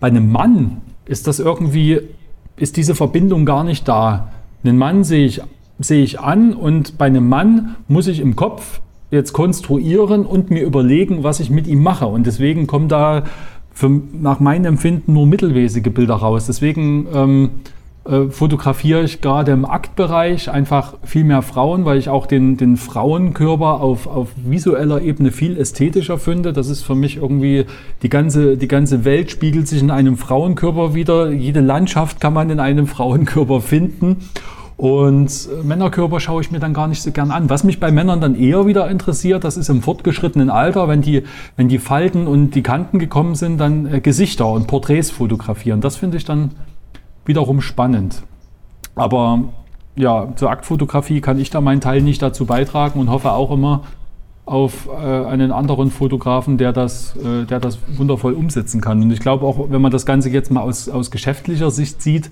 Speaker 1: Bei einem Mann ist das irgendwie, ist diese Verbindung gar nicht da. Einen Mann sehe ich, sehe ich an und bei einem Mann muss ich im Kopf jetzt konstruieren und mir überlegen, was ich mit ihm mache. Und deswegen kommen da für, nach meinem Empfinden nur mittelmäßige Bilder raus. Deswegen ähm, äh, fotografiere ich gerade im Aktbereich einfach viel mehr Frauen, weil ich auch den, den Frauenkörper auf, auf visueller Ebene viel ästhetischer finde. Das ist für mich irgendwie, die ganze, die ganze Welt spiegelt sich in einem Frauenkörper wieder. Jede Landschaft kann man in einem Frauenkörper finden. Und Männerkörper schaue ich mir dann gar nicht so gern an. Was mich bei Männern dann eher wieder interessiert, das ist im fortgeschrittenen Alter, wenn die, wenn die Falten und die Kanten gekommen sind, dann äh, Gesichter und Porträts fotografieren. Das finde ich dann wiederum spannend. Aber ja, zur Aktfotografie kann ich da meinen Teil nicht dazu beitragen und hoffe auch immer auf äh, einen anderen Fotografen, der das, äh, der das wundervoll umsetzen kann. Und ich glaube auch, wenn man das Ganze jetzt mal aus, aus geschäftlicher Sicht sieht,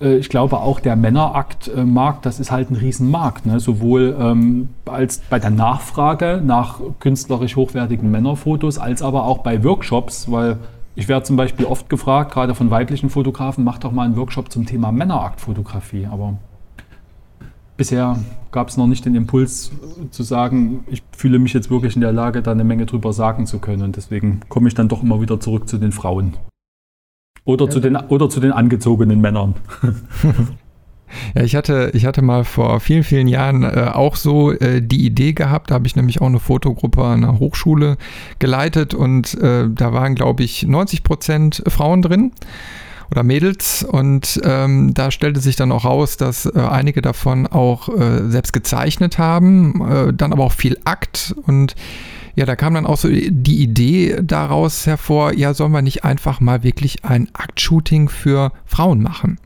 Speaker 1: äh, ich glaube auch der Männeraktmarkt, das ist halt ein Riesenmarkt. Ne? Sowohl ähm, als bei der Nachfrage nach künstlerisch hochwertigen Männerfotos, als aber auch bei Workshops, weil ich werde zum Beispiel oft gefragt, gerade von weiblichen Fotografen, mach doch mal einen Workshop zum Thema Männeraktfotografie. Aber bisher gab es noch nicht den Impuls zu sagen, ich fühle mich jetzt wirklich in der Lage, da eine Menge drüber sagen zu können. Und deswegen komme ich dann doch immer wieder zurück zu den Frauen. Oder, ja. zu, den, oder zu den angezogenen Männern.
Speaker 3: Ja, ich hatte, ich hatte mal vor vielen, vielen Jahren äh, auch so äh, die Idee gehabt. Da habe ich nämlich auch eine Fotogruppe an einer Hochschule geleitet und äh, da waren, glaube ich, 90 Prozent Frauen drin oder Mädels und ähm, da stellte sich dann auch raus, dass äh, einige davon auch äh, selbst gezeichnet haben, äh, dann aber auch viel Akt und ja, da kam dann auch so die Idee daraus hervor, ja, sollen wir nicht einfach mal wirklich ein Aktshooting für Frauen machen?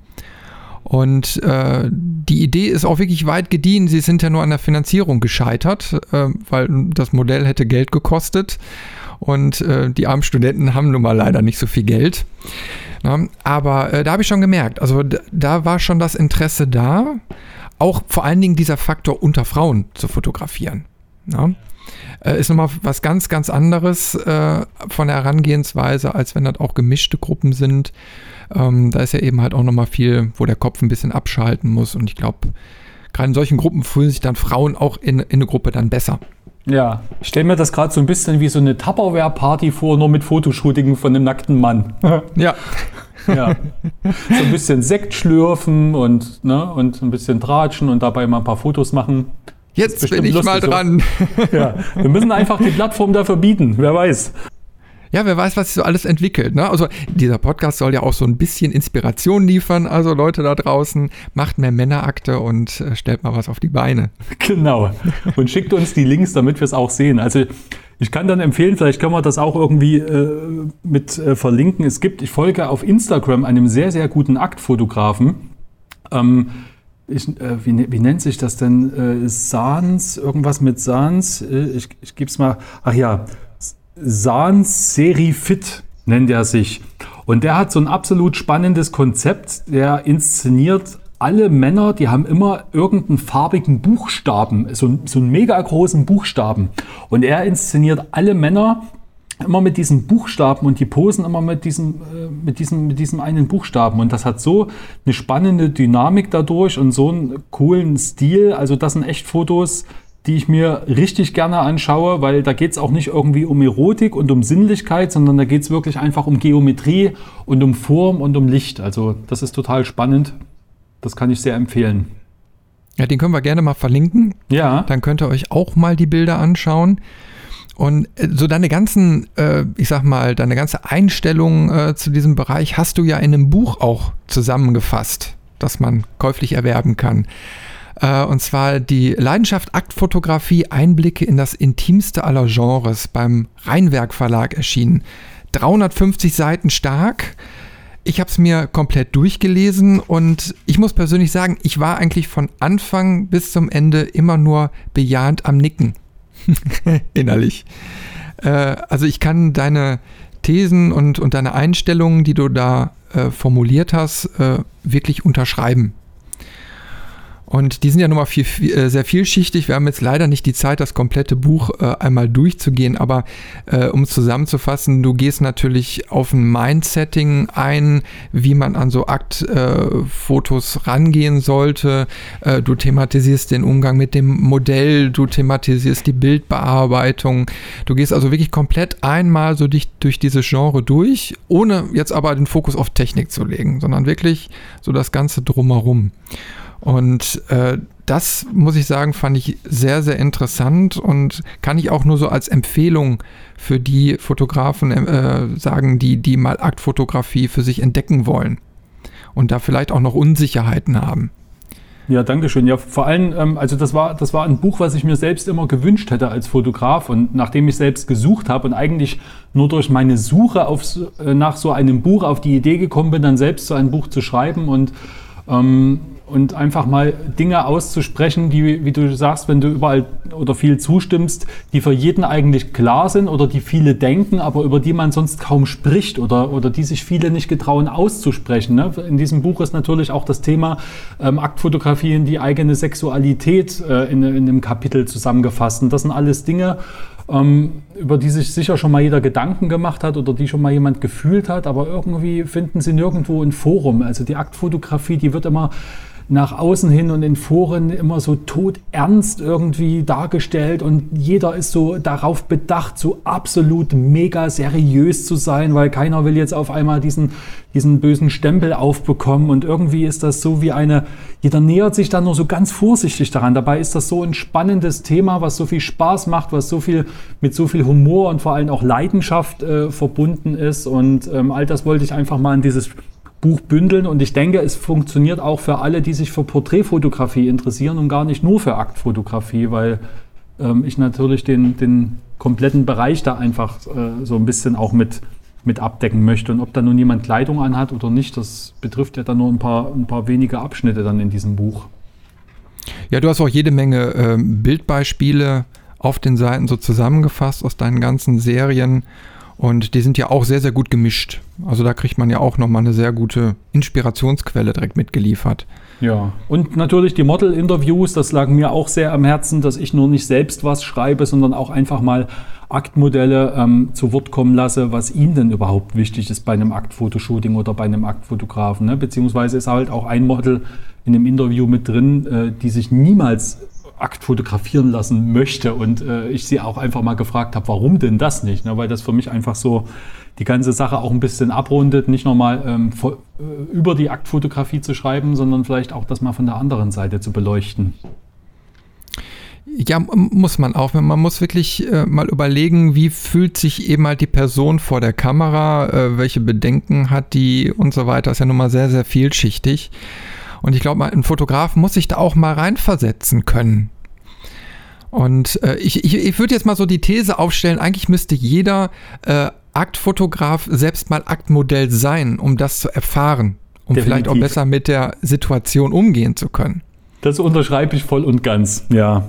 Speaker 3: Und äh, die Idee ist auch wirklich weit gediehen. Sie sind ja nur an der Finanzierung gescheitert, äh, weil das Modell hätte Geld gekostet. Und äh, die armen Studenten haben nun mal leider nicht so viel Geld. Na, aber äh, da habe ich schon gemerkt, also da war schon das Interesse da, auch vor allen Dingen dieser Faktor unter Frauen zu fotografieren. Na? Äh, ist nochmal was ganz, ganz anderes äh, von der Herangehensweise, als wenn das auch gemischte Gruppen sind. Ähm, da ist ja eben halt auch nochmal viel, wo der Kopf ein bisschen abschalten muss. Und ich glaube, gerade in solchen Gruppen fühlen sich dann Frauen auch in, in eine Gruppe dann besser.
Speaker 1: Ja, ich stelle mir das gerade so ein bisschen wie so eine Tupperware-Party vor, nur mit Fotoshooting von einem nackten Mann.
Speaker 3: ja.
Speaker 1: ja. So ein bisschen Sekt schlürfen und, ne, und ein bisschen tratschen und dabei mal ein paar Fotos machen.
Speaker 3: Jetzt bin ich mal dran.
Speaker 1: So. Ja, wir müssen einfach die Plattform dafür bieten, wer weiß
Speaker 3: ja, wer weiß, was sich so alles entwickelt. Ne? Also dieser Podcast soll ja auch so ein bisschen Inspiration liefern. Also Leute da draußen, macht mehr Männerakte und äh, stellt mal was auf die Beine.
Speaker 1: Genau. Und schickt uns die Links, damit wir es auch sehen. Also ich kann dann empfehlen, vielleicht können wir das auch irgendwie äh, mit äh, verlinken. Es gibt, ich folge auf Instagram einem sehr, sehr guten Aktfotografen. Ähm, ich, äh, wie, wie, nennt sich das denn? Äh, Sans, irgendwas mit Sans. Äh, ich ich gebe es mal. Ach ja, Sans Serifit nennt er sich. Und der hat so ein absolut spannendes Konzept. Der inszeniert alle Männer, die haben immer irgendeinen farbigen Buchstaben, so, so einen mega großen Buchstaben. Und er inszeniert alle Männer immer mit diesen Buchstaben und die posen immer mit diesem, äh, mit diesem, mit diesem einen Buchstaben. Und das hat so eine spannende Dynamik dadurch und so einen coolen Stil. Also das sind echt Fotos, die ich mir richtig gerne anschaue, weil da geht es auch nicht irgendwie um Erotik und um Sinnlichkeit, sondern da geht es wirklich einfach um Geometrie und um Form und um Licht. Also das ist total spannend. Das kann ich sehr empfehlen.
Speaker 3: Ja, den können wir gerne mal verlinken.
Speaker 1: Ja.
Speaker 3: Dann könnt ihr euch auch mal die Bilder anschauen. Und äh, so deine ganzen, äh, ich sag mal, deine ganze Einstellung äh, zu diesem Bereich hast du ja in einem Buch auch zusammengefasst, das man käuflich erwerben kann. Äh, und zwar die Leidenschaft Aktfotografie, Einblicke in das intimste aller Genres beim Rheinwerk Verlag erschienen. 350 Seiten stark. Ich habe es mir komplett durchgelesen und ich muss persönlich sagen, ich war eigentlich von Anfang bis zum Ende immer nur bejahend am Nicken. Innerlich. Äh, also ich kann deine Thesen und, und deine Einstellungen, die du da äh, formuliert hast, äh, wirklich unterschreiben. Und die sind ja nun mal viel, viel, äh, sehr vielschichtig. Wir haben jetzt leider nicht die Zeit, das komplette Buch äh, einmal durchzugehen, aber äh, um es zusammenzufassen, du gehst natürlich auf ein Mindsetting ein, wie man an so Aktfotos äh, rangehen sollte. Äh, du thematisierst den Umgang mit dem Modell, du thematisierst die Bildbearbeitung. Du gehst also wirklich komplett einmal so dich durch dieses Genre durch, ohne jetzt aber den Fokus auf Technik zu legen, sondern wirklich so das Ganze drumherum. Und äh, das muss ich sagen, fand ich sehr, sehr interessant und kann ich auch nur so als Empfehlung für die Fotografen äh, sagen, die, die mal Aktfotografie für sich entdecken wollen und da vielleicht auch noch Unsicherheiten haben.
Speaker 1: Ja, danke schön. Ja, vor allem, ähm, also das war, das war ein Buch, was ich mir selbst immer gewünscht hätte als Fotograf und nachdem ich selbst gesucht habe und eigentlich nur durch meine Suche auf, äh, nach so einem Buch auf die Idee gekommen bin, dann selbst so ein Buch zu schreiben und ähm, und einfach mal Dinge auszusprechen, die, wie du sagst, wenn du überall oder viel zustimmst, die für jeden eigentlich klar sind oder die viele denken, aber über die man sonst kaum spricht oder, oder die sich viele nicht getrauen auszusprechen. Ne? In diesem Buch ist natürlich auch das Thema ähm, Aktfotografie in die eigene Sexualität äh, in, in einem Kapitel zusammengefasst. Und das sind alles Dinge, ähm, über die sich sicher schon mal jeder Gedanken gemacht hat oder die schon mal jemand gefühlt hat, aber irgendwie finden sie nirgendwo ein Forum. Also die Aktfotografie, die wird immer nach außen hin und in Foren immer so todernst irgendwie dargestellt und jeder ist so darauf bedacht, so absolut mega seriös zu sein, weil keiner will jetzt auf einmal diesen, diesen bösen Stempel aufbekommen und irgendwie ist das so wie eine, jeder nähert sich dann nur so ganz vorsichtig daran. Dabei ist das so ein spannendes Thema, was so viel Spaß macht, was so viel mit so viel Humor und vor allem auch Leidenschaft äh, verbunden ist und ähm, all das wollte ich einfach mal in dieses Buch bündeln und ich denke, es funktioniert auch für alle, die sich für Porträtfotografie interessieren und gar nicht nur für Aktfotografie, weil ähm, ich natürlich den, den kompletten Bereich da einfach äh, so ein bisschen auch mit, mit abdecken möchte. Und ob da nun jemand Kleidung anhat oder nicht, das betrifft ja dann nur ein paar, ein paar wenige Abschnitte dann in diesem Buch.
Speaker 3: Ja, du hast auch jede Menge äh, Bildbeispiele auf den Seiten so zusammengefasst aus deinen ganzen Serien. Und die sind ja auch sehr, sehr gut gemischt. Also da kriegt man ja auch nochmal eine sehr gute Inspirationsquelle direkt mitgeliefert.
Speaker 1: Ja, und natürlich die Model-Interviews, das lag mir auch sehr am Herzen, dass ich nur nicht selbst was schreibe, sondern auch einfach mal Aktmodelle ähm, zu Wort kommen lasse, was ihnen denn überhaupt wichtig ist bei einem Aktfotoshooting oder bei einem Aktfotografen. Ne? Beziehungsweise ist halt auch ein Model in dem Interview mit drin, äh, die sich niemals Akt fotografieren lassen möchte und äh, ich sie auch einfach mal gefragt habe, warum denn das nicht? Ne? Weil das für mich einfach so die ganze Sache auch ein bisschen abrundet, nicht nochmal ähm, äh, über die Aktfotografie zu schreiben, sondern vielleicht auch das mal von der anderen Seite zu beleuchten.
Speaker 3: Ja, muss man auch. Man muss wirklich äh, mal überlegen, wie fühlt sich eben halt die Person vor der Kamera, äh, welche Bedenken hat die und so weiter. Ist ja nun mal sehr, sehr vielschichtig. Und ich glaube, ein Fotograf muss sich da auch mal reinversetzen können. Und äh, ich, ich, ich würde jetzt mal so die These aufstellen, eigentlich müsste jeder äh, Aktfotograf selbst mal Aktmodell sein, um das zu erfahren, um Definitiv. vielleicht auch besser mit der Situation umgehen zu können.
Speaker 1: Das unterschreibe ich voll und ganz, ja.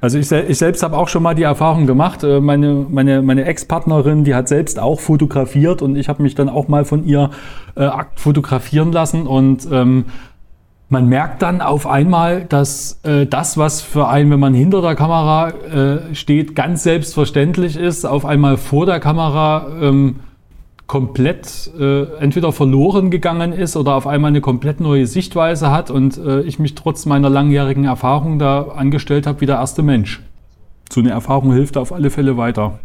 Speaker 1: Also ich, ich selbst habe auch schon mal die Erfahrung gemacht. Äh, meine, meine, meine Ex-Partnerin, die hat selbst auch fotografiert und ich habe mich dann auch mal von ihr äh, fotografieren lassen und ähm, man merkt dann auf einmal, dass äh, das, was für einen, wenn man hinter der Kamera äh, steht, ganz selbstverständlich ist, auf einmal vor der Kamera ähm, komplett äh, entweder verloren gegangen ist oder auf einmal eine komplett neue Sichtweise hat und äh, ich mich trotz meiner langjährigen Erfahrung da angestellt habe wie der erste Mensch. So eine Erfahrung hilft auf alle Fälle weiter.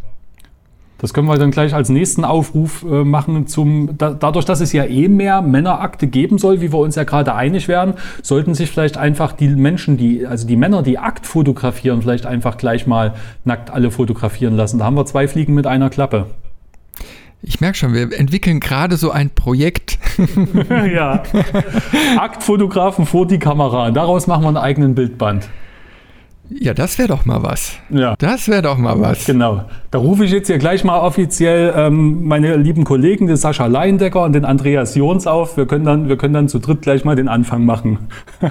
Speaker 1: Das können wir dann gleich als nächsten Aufruf äh, machen. Zum, da, dadurch, dass es ja eh mehr Männerakte geben soll, wie wir uns ja gerade einig werden, sollten sich vielleicht einfach die Menschen, die, also die Männer, die Akt fotografieren, vielleicht einfach gleich mal nackt alle fotografieren lassen. Da haben wir zwei Fliegen mit einer Klappe.
Speaker 3: Ich merke schon, wir entwickeln gerade so ein Projekt.
Speaker 1: ja. Aktfotografen vor die Kamera. Daraus machen wir einen eigenen Bildband.
Speaker 3: Ja, das wäre doch mal was.
Speaker 1: Ja.
Speaker 3: Das wäre doch mal was.
Speaker 1: Genau. Da rufe ich jetzt hier gleich mal offiziell ähm, meine lieben Kollegen, den Sascha Leindecker und den Andreas Jons auf. Wir können dann, wir können dann zu dritt gleich mal den Anfang machen.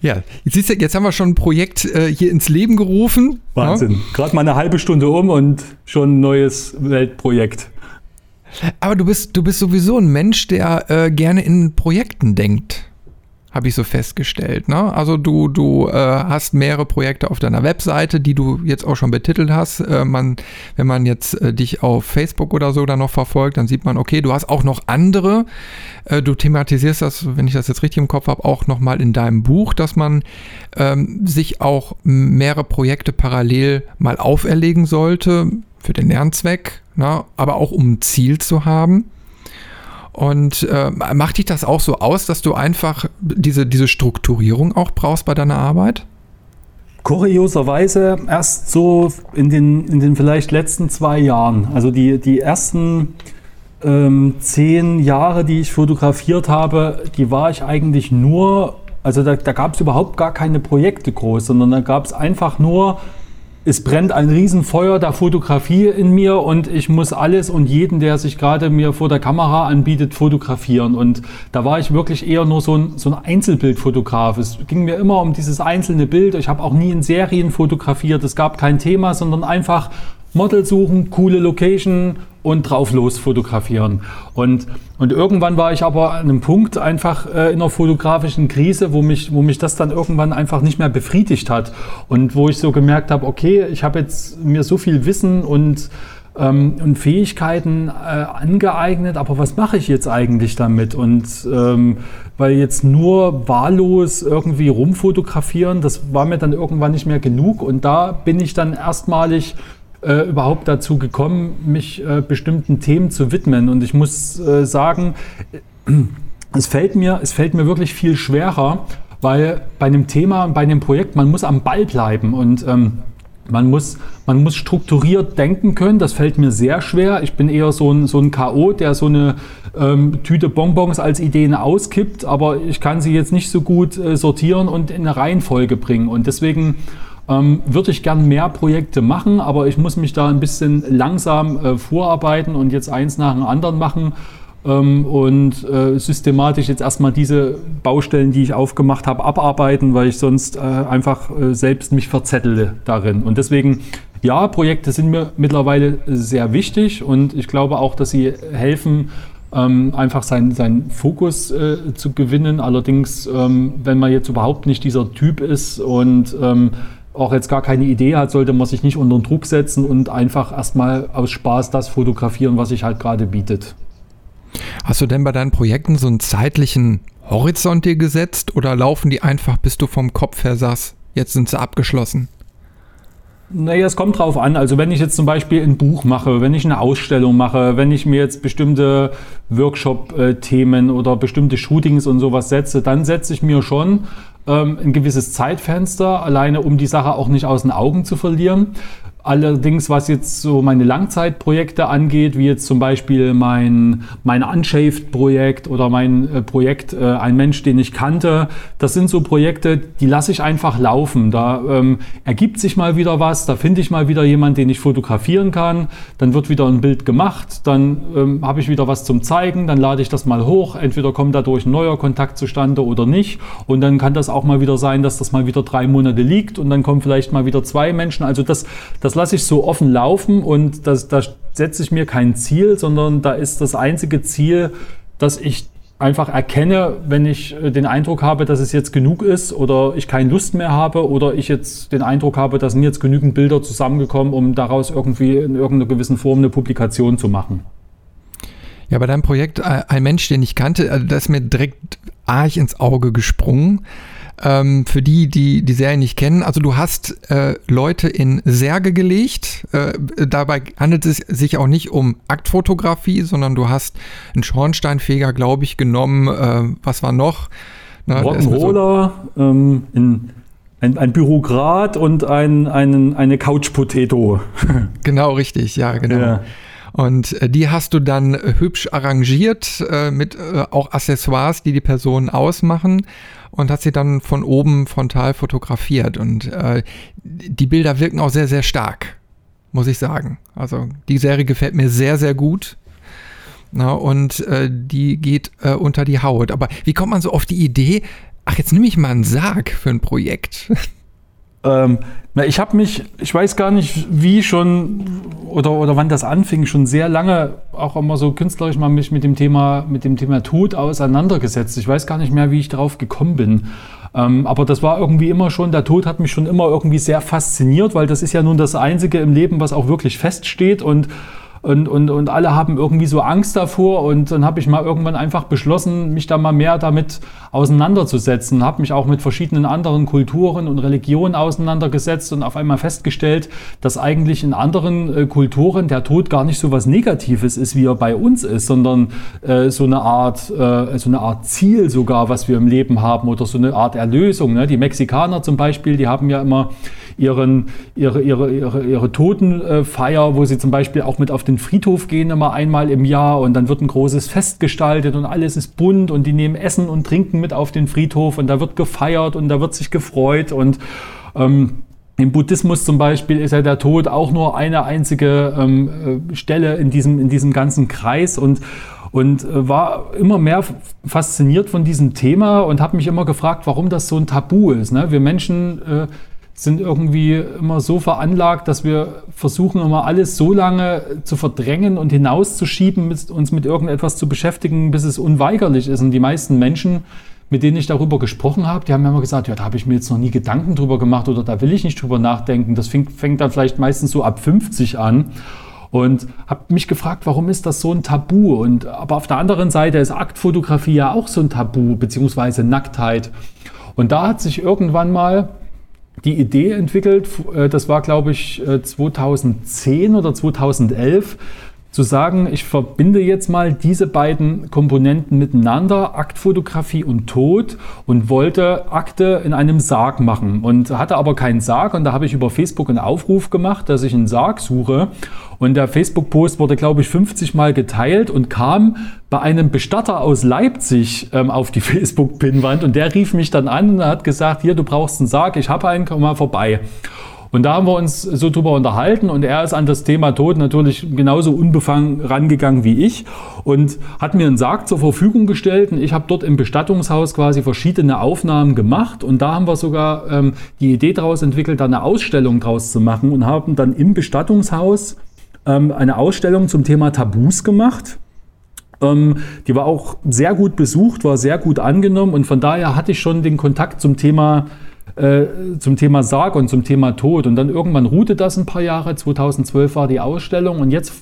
Speaker 3: Ja, jetzt, siehst du, jetzt haben wir schon ein Projekt äh, hier ins Leben gerufen.
Speaker 1: Wahnsinn. Ja? Gerade mal eine halbe Stunde um und schon ein neues Weltprojekt.
Speaker 3: Aber du bist, du bist sowieso ein Mensch, der äh, gerne in Projekten denkt habe ich so festgestellt. Ne? Also du, du äh, hast mehrere Projekte auf deiner Webseite, die du jetzt auch schon betitelt hast. Äh, man, wenn man jetzt äh, dich auf Facebook oder so dann noch verfolgt, dann sieht man, okay, du hast auch noch andere. Äh, du thematisierst das, wenn ich das jetzt richtig im Kopf habe, auch nochmal in deinem Buch, dass man ähm, sich auch mehrere Projekte parallel mal auferlegen sollte für den Lernzweck, ne? aber auch um ein Ziel zu haben. Und äh, macht dich das auch so aus, dass du einfach diese, diese Strukturierung auch brauchst bei deiner Arbeit?
Speaker 1: Kurioserweise erst so in den, in den vielleicht letzten zwei Jahren. Also die, die ersten ähm, zehn Jahre, die ich fotografiert habe, die war ich eigentlich nur, also da, da gab es überhaupt gar keine Projekte groß, sondern da gab es einfach nur es brennt ein Riesenfeuer der Fotografie in mir und ich muss alles und jeden, der sich gerade mir vor der Kamera anbietet, fotografieren. Und da war ich wirklich eher nur so ein, so ein Einzelbildfotograf. Es ging mir immer um dieses einzelne Bild. Ich habe auch nie in Serien fotografiert. Es gab kein Thema, sondern einfach Model suchen, coole Location und drauf los fotografieren. Und, und irgendwann war ich aber an einem Punkt einfach äh, in einer fotografischen Krise, wo mich, wo mich das dann irgendwann einfach nicht mehr befriedigt hat. Und wo ich so gemerkt habe, okay, ich habe jetzt mir so viel Wissen und ähm, und Fähigkeiten äh, angeeignet, aber was mache ich jetzt eigentlich damit? Und ähm, weil jetzt nur wahllos irgendwie rumfotografieren, das war mir dann irgendwann nicht mehr genug. Und da bin ich dann erstmalig äh, überhaupt dazu gekommen, mich äh, bestimmten Themen zu widmen. Und ich muss äh, sagen, es fällt, mir, es fällt mir wirklich viel schwerer, weil bei einem Thema und bei einem Projekt, man muss am Ball bleiben und ähm, man muss, man muss strukturiert denken können. Das fällt mir sehr schwer. Ich bin eher so ein, so ein K.O., der so eine ähm, Tüte Bonbons als Ideen auskippt, aber ich kann sie jetzt nicht so gut äh, sortieren und in eine Reihenfolge bringen. Und deswegen ähm, würde ich gern mehr Projekte machen, aber ich muss mich da ein bisschen langsam äh, vorarbeiten und jetzt eins nach dem anderen machen ähm, und äh, systematisch jetzt erstmal diese Baustellen, die ich aufgemacht habe, abarbeiten, weil ich sonst äh, einfach äh, selbst mich verzettele darin. Und deswegen, ja, Projekte sind mir mittlerweile sehr wichtig und ich glaube auch, dass sie helfen, ähm, einfach seinen, seinen Fokus äh, zu gewinnen. Allerdings, ähm, wenn man jetzt überhaupt nicht dieser Typ ist und ähm, auch jetzt gar keine Idee hat, sollte man sich nicht unter Druck setzen und einfach erstmal aus Spaß das fotografieren, was sich halt gerade bietet.
Speaker 3: Hast du denn bei deinen Projekten so einen zeitlichen Horizont dir gesetzt oder laufen die einfach, bis du vom Kopf her sagst, jetzt sind sie abgeschlossen?
Speaker 1: Naja, es kommt drauf an. Also wenn ich jetzt zum Beispiel ein Buch mache, wenn ich eine Ausstellung mache, wenn ich mir jetzt bestimmte Workshop-Themen oder bestimmte Shootings und sowas setze, dann setze ich mir schon ähm, ein gewisses Zeitfenster, alleine um die Sache auch nicht aus den Augen zu verlieren. Allerdings, was jetzt so meine Langzeitprojekte angeht, wie jetzt zum Beispiel mein, mein Unshaved-Projekt oder mein äh, Projekt äh, Ein Mensch, den ich kannte, das sind so Projekte, die lasse ich einfach laufen. Da ähm, ergibt sich mal wieder was, da finde ich mal wieder jemanden, den ich fotografieren kann, dann wird wieder ein Bild gemacht, dann ähm, habe ich wieder was zum Zeigen, dann lade ich das mal hoch, entweder kommt dadurch ein neuer Kontakt zustande oder nicht und dann kann das auch mal wieder sein, dass das mal wieder drei Monate liegt und dann kommen vielleicht mal wieder zwei Menschen. Also das, das lasse ich so offen laufen und das, da setze ich mir kein Ziel, sondern da ist das einzige Ziel, dass ich einfach erkenne, wenn ich äh, den Eindruck habe, dass es jetzt genug ist oder ich keine Lust mehr habe oder ich jetzt den Eindruck habe, dass sind jetzt genügend Bilder zusammengekommen, um daraus irgendwie in irgendeiner gewissen Form eine Publikation zu machen.
Speaker 3: Ja, bei deinem Projekt äh, Ein Mensch, den ich kannte, äh, das ist mir direkt arg ins Auge gesprungen. Ähm, für die, die die Serie nicht kennen, also du hast äh, Leute in Särge gelegt. Äh, dabei handelt es sich auch nicht um Aktfotografie, sondern du hast einen Schornsteinfeger, glaube ich, genommen. Äh, was war noch?
Speaker 1: Rock'n'Roller, so ähm, ein, ein, Bürokrat und ein, einen, eine Couch-Potato.
Speaker 3: genau, richtig, ja, genau. Ja. Und äh, die hast du dann hübsch arrangiert äh, mit äh, auch Accessoires, die die Personen ausmachen und hat sie dann von oben frontal fotografiert. Und äh, die Bilder wirken auch sehr, sehr stark, muss ich sagen. Also die Serie gefällt mir sehr, sehr gut. Na, und äh, die geht äh, unter die Haut. Aber wie kommt man so auf die Idee, ach, jetzt nehme ich mal einen Sarg für ein Projekt?
Speaker 1: Ähm, na, ich habe mich, ich weiß gar nicht, wie schon oder, oder wann das anfing, schon sehr lange auch immer so künstlerisch mal mich mit dem Thema, mit dem Thema Tod auseinandergesetzt. Ich weiß gar nicht mehr, wie ich darauf gekommen bin. Ähm, aber das war irgendwie immer schon, der Tod hat mich schon immer irgendwie sehr fasziniert, weil das ist ja nun das Einzige im Leben, was auch wirklich feststeht und und, und, und alle haben irgendwie so Angst davor und dann habe ich mal irgendwann einfach beschlossen, mich da mal mehr damit auseinanderzusetzen, habe mich auch mit verschiedenen anderen Kulturen und Religionen auseinandergesetzt und auf einmal festgestellt, dass eigentlich in anderen äh, Kulturen der Tod gar nicht so was Negatives ist, wie er bei uns ist, sondern äh, so eine Art, äh, so eine Art Ziel sogar, was wir im Leben haben oder so eine Art Erlösung. Ne? Die Mexikaner zum Beispiel, die haben ja immer ihren, ihre, ihre, ihre, ihre Totenfeier, wo sie zum Beispiel auch mit auf den Friedhof gehen, immer einmal im Jahr und dann wird ein großes Fest gestaltet und alles ist bunt und die nehmen Essen und Trinken mit auf den Friedhof und da wird gefeiert und da wird sich gefreut und ähm, im Buddhismus zum Beispiel ist ja der Tod auch nur eine einzige ähm, äh, Stelle in diesem, in diesem ganzen Kreis und und äh, war immer mehr fasziniert von diesem Thema und habe mich immer gefragt, warum das so ein Tabu ist. Ne? Wir Menschen äh, sind irgendwie immer so veranlagt, dass wir versuchen immer alles so lange zu verdrängen und hinauszuschieben, uns mit irgendetwas zu beschäftigen, bis es unweigerlich ist. Und die meisten Menschen, mit denen ich darüber gesprochen habe, die haben immer gesagt, ja, da habe ich mir jetzt noch nie Gedanken drüber gemacht oder da will ich nicht drüber nachdenken. Das fängt, fängt dann vielleicht meistens so ab 50 an. Und habe mich gefragt, warum ist das so ein Tabu? Und aber auf der anderen Seite ist Aktfotografie ja auch so ein Tabu, beziehungsweise Nacktheit. Und da hat sich irgendwann mal die Idee entwickelt, äh, das war glaube ich 2010 äh, oder 2011, zu sagen, ich verbinde jetzt mal diese beiden Komponenten miteinander, Aktfotografie und Tod und wollte Akte in einem Sarg machen und hatte aber keinen Sarg. Und da habe ich über Facebook einen Aufruf gemacht, dass ich einen Sarg suche. Und der Facebook-Post wurde, glaube ich, 50 Mal geteilt und kam bei einem Bestatter aus Leipzig ähm, auf die Facebook-Pinnwand. Und der rief mich dann an und hat gesagt, hier, du brauchst einen Sarg, ich habe einen, komm mal vorbei. Und da haben wir uns so drüber unterhalten und er ist an das Thema Tod natürlich genauso unbefangen rangegangen wie ich und hat mir einen Sarg zur Verfügung gestellt und ich habe dort im Bestattungshaus quasi verschiedene Aufnahmen gemacht und da haben wir sogar ähm, die Idee daraus entwickelt, da eine Ausstellung draus zu machen und haben dann im Bestattungshaus ähm, eine Ausstellung zum Thema Tabus gemacht. Ähm, die war auch sehr gut besucht, war sehr gut angenommen und von daher hatte ich schon den Kontakt zum Thema äh, zum Thema Sarg und zum Thema Tod. Und dann irgendwann ruhte das ein paar Jahre. 2012 war die Ausstellung und jetzt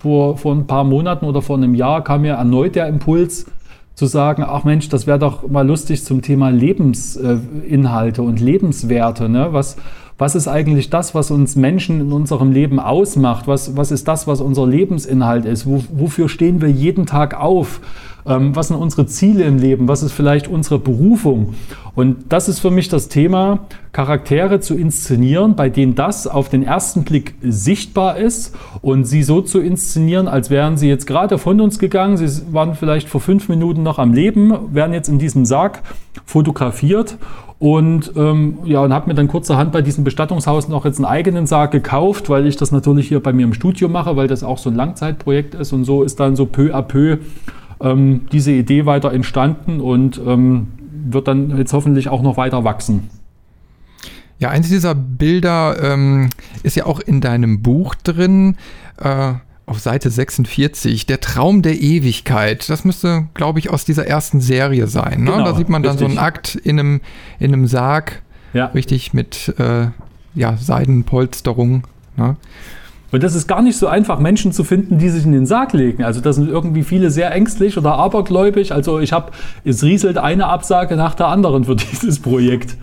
Speaker 1: vor, vor ein paar Monaten oder vor einem Jahr kam mir erneut der Impuls zu sagen, ach Mensch, das wäre doch mal lustig zum Thema Lebensinhalte und Lebenswerte. Ne? Was, was ist eigentlich das, was uns Menschen in unserem Leben ausmacht? Was, was ist das, was unser Lebensinhalt ist? Wo, wofür stehen wir jeden Tag auf? Ähm, was sind unsere Ziele im Leben? Was ist vielleicht unsere Berufung? Und das ist für mich das Thema, Charaktere zu inszenieren, bei denen das auf den ersten Blick sichtbar ist und sie so zu inszenieren, als wären sie jetzt gerade von uns gegangen. Sie waren vielleicht vor fünf Minuten noch am Leben, werden jetzt in diesem Sarg fotografiert und ähm, ja, und habe mir dann kurzerhand bei diesem Bestattungshaus noch jetzt einen eigenen Sarg gekauft, weil ich das natürlich hier bei mir im Studio mache, weil das auch so ein Langzeitprojekt ist. Und so ist dann so peu à peu ähm, diese Idee weiter entstanden und ähm, wird dann jetzt hoffentlich auch noch weiter wachsen.
Speaker 3: Ja, eins dieser Bilder ähm, ist ja auch in deinem Buch drin. Äh, auf Seite 46, der Traum der Ewigkeit. Das müsste, glaube ich, aus dieser ersten Serie sein. Ne? Genau, da sieht man dann richtig. so einen Akt in einem, in einem Sarg, ja. richtig mit äh, ja, Seidenpolsterung. Ne?
Speaker 1: Und das ist gar nicht so einfach, Menschen zu finden, die sich in den Sarg legen. Also das sind irgendwie viele sehr ängstlich oder abergläubig. Also ich habe, es rieselt eine Absage nach der anderen für dieses Projekt.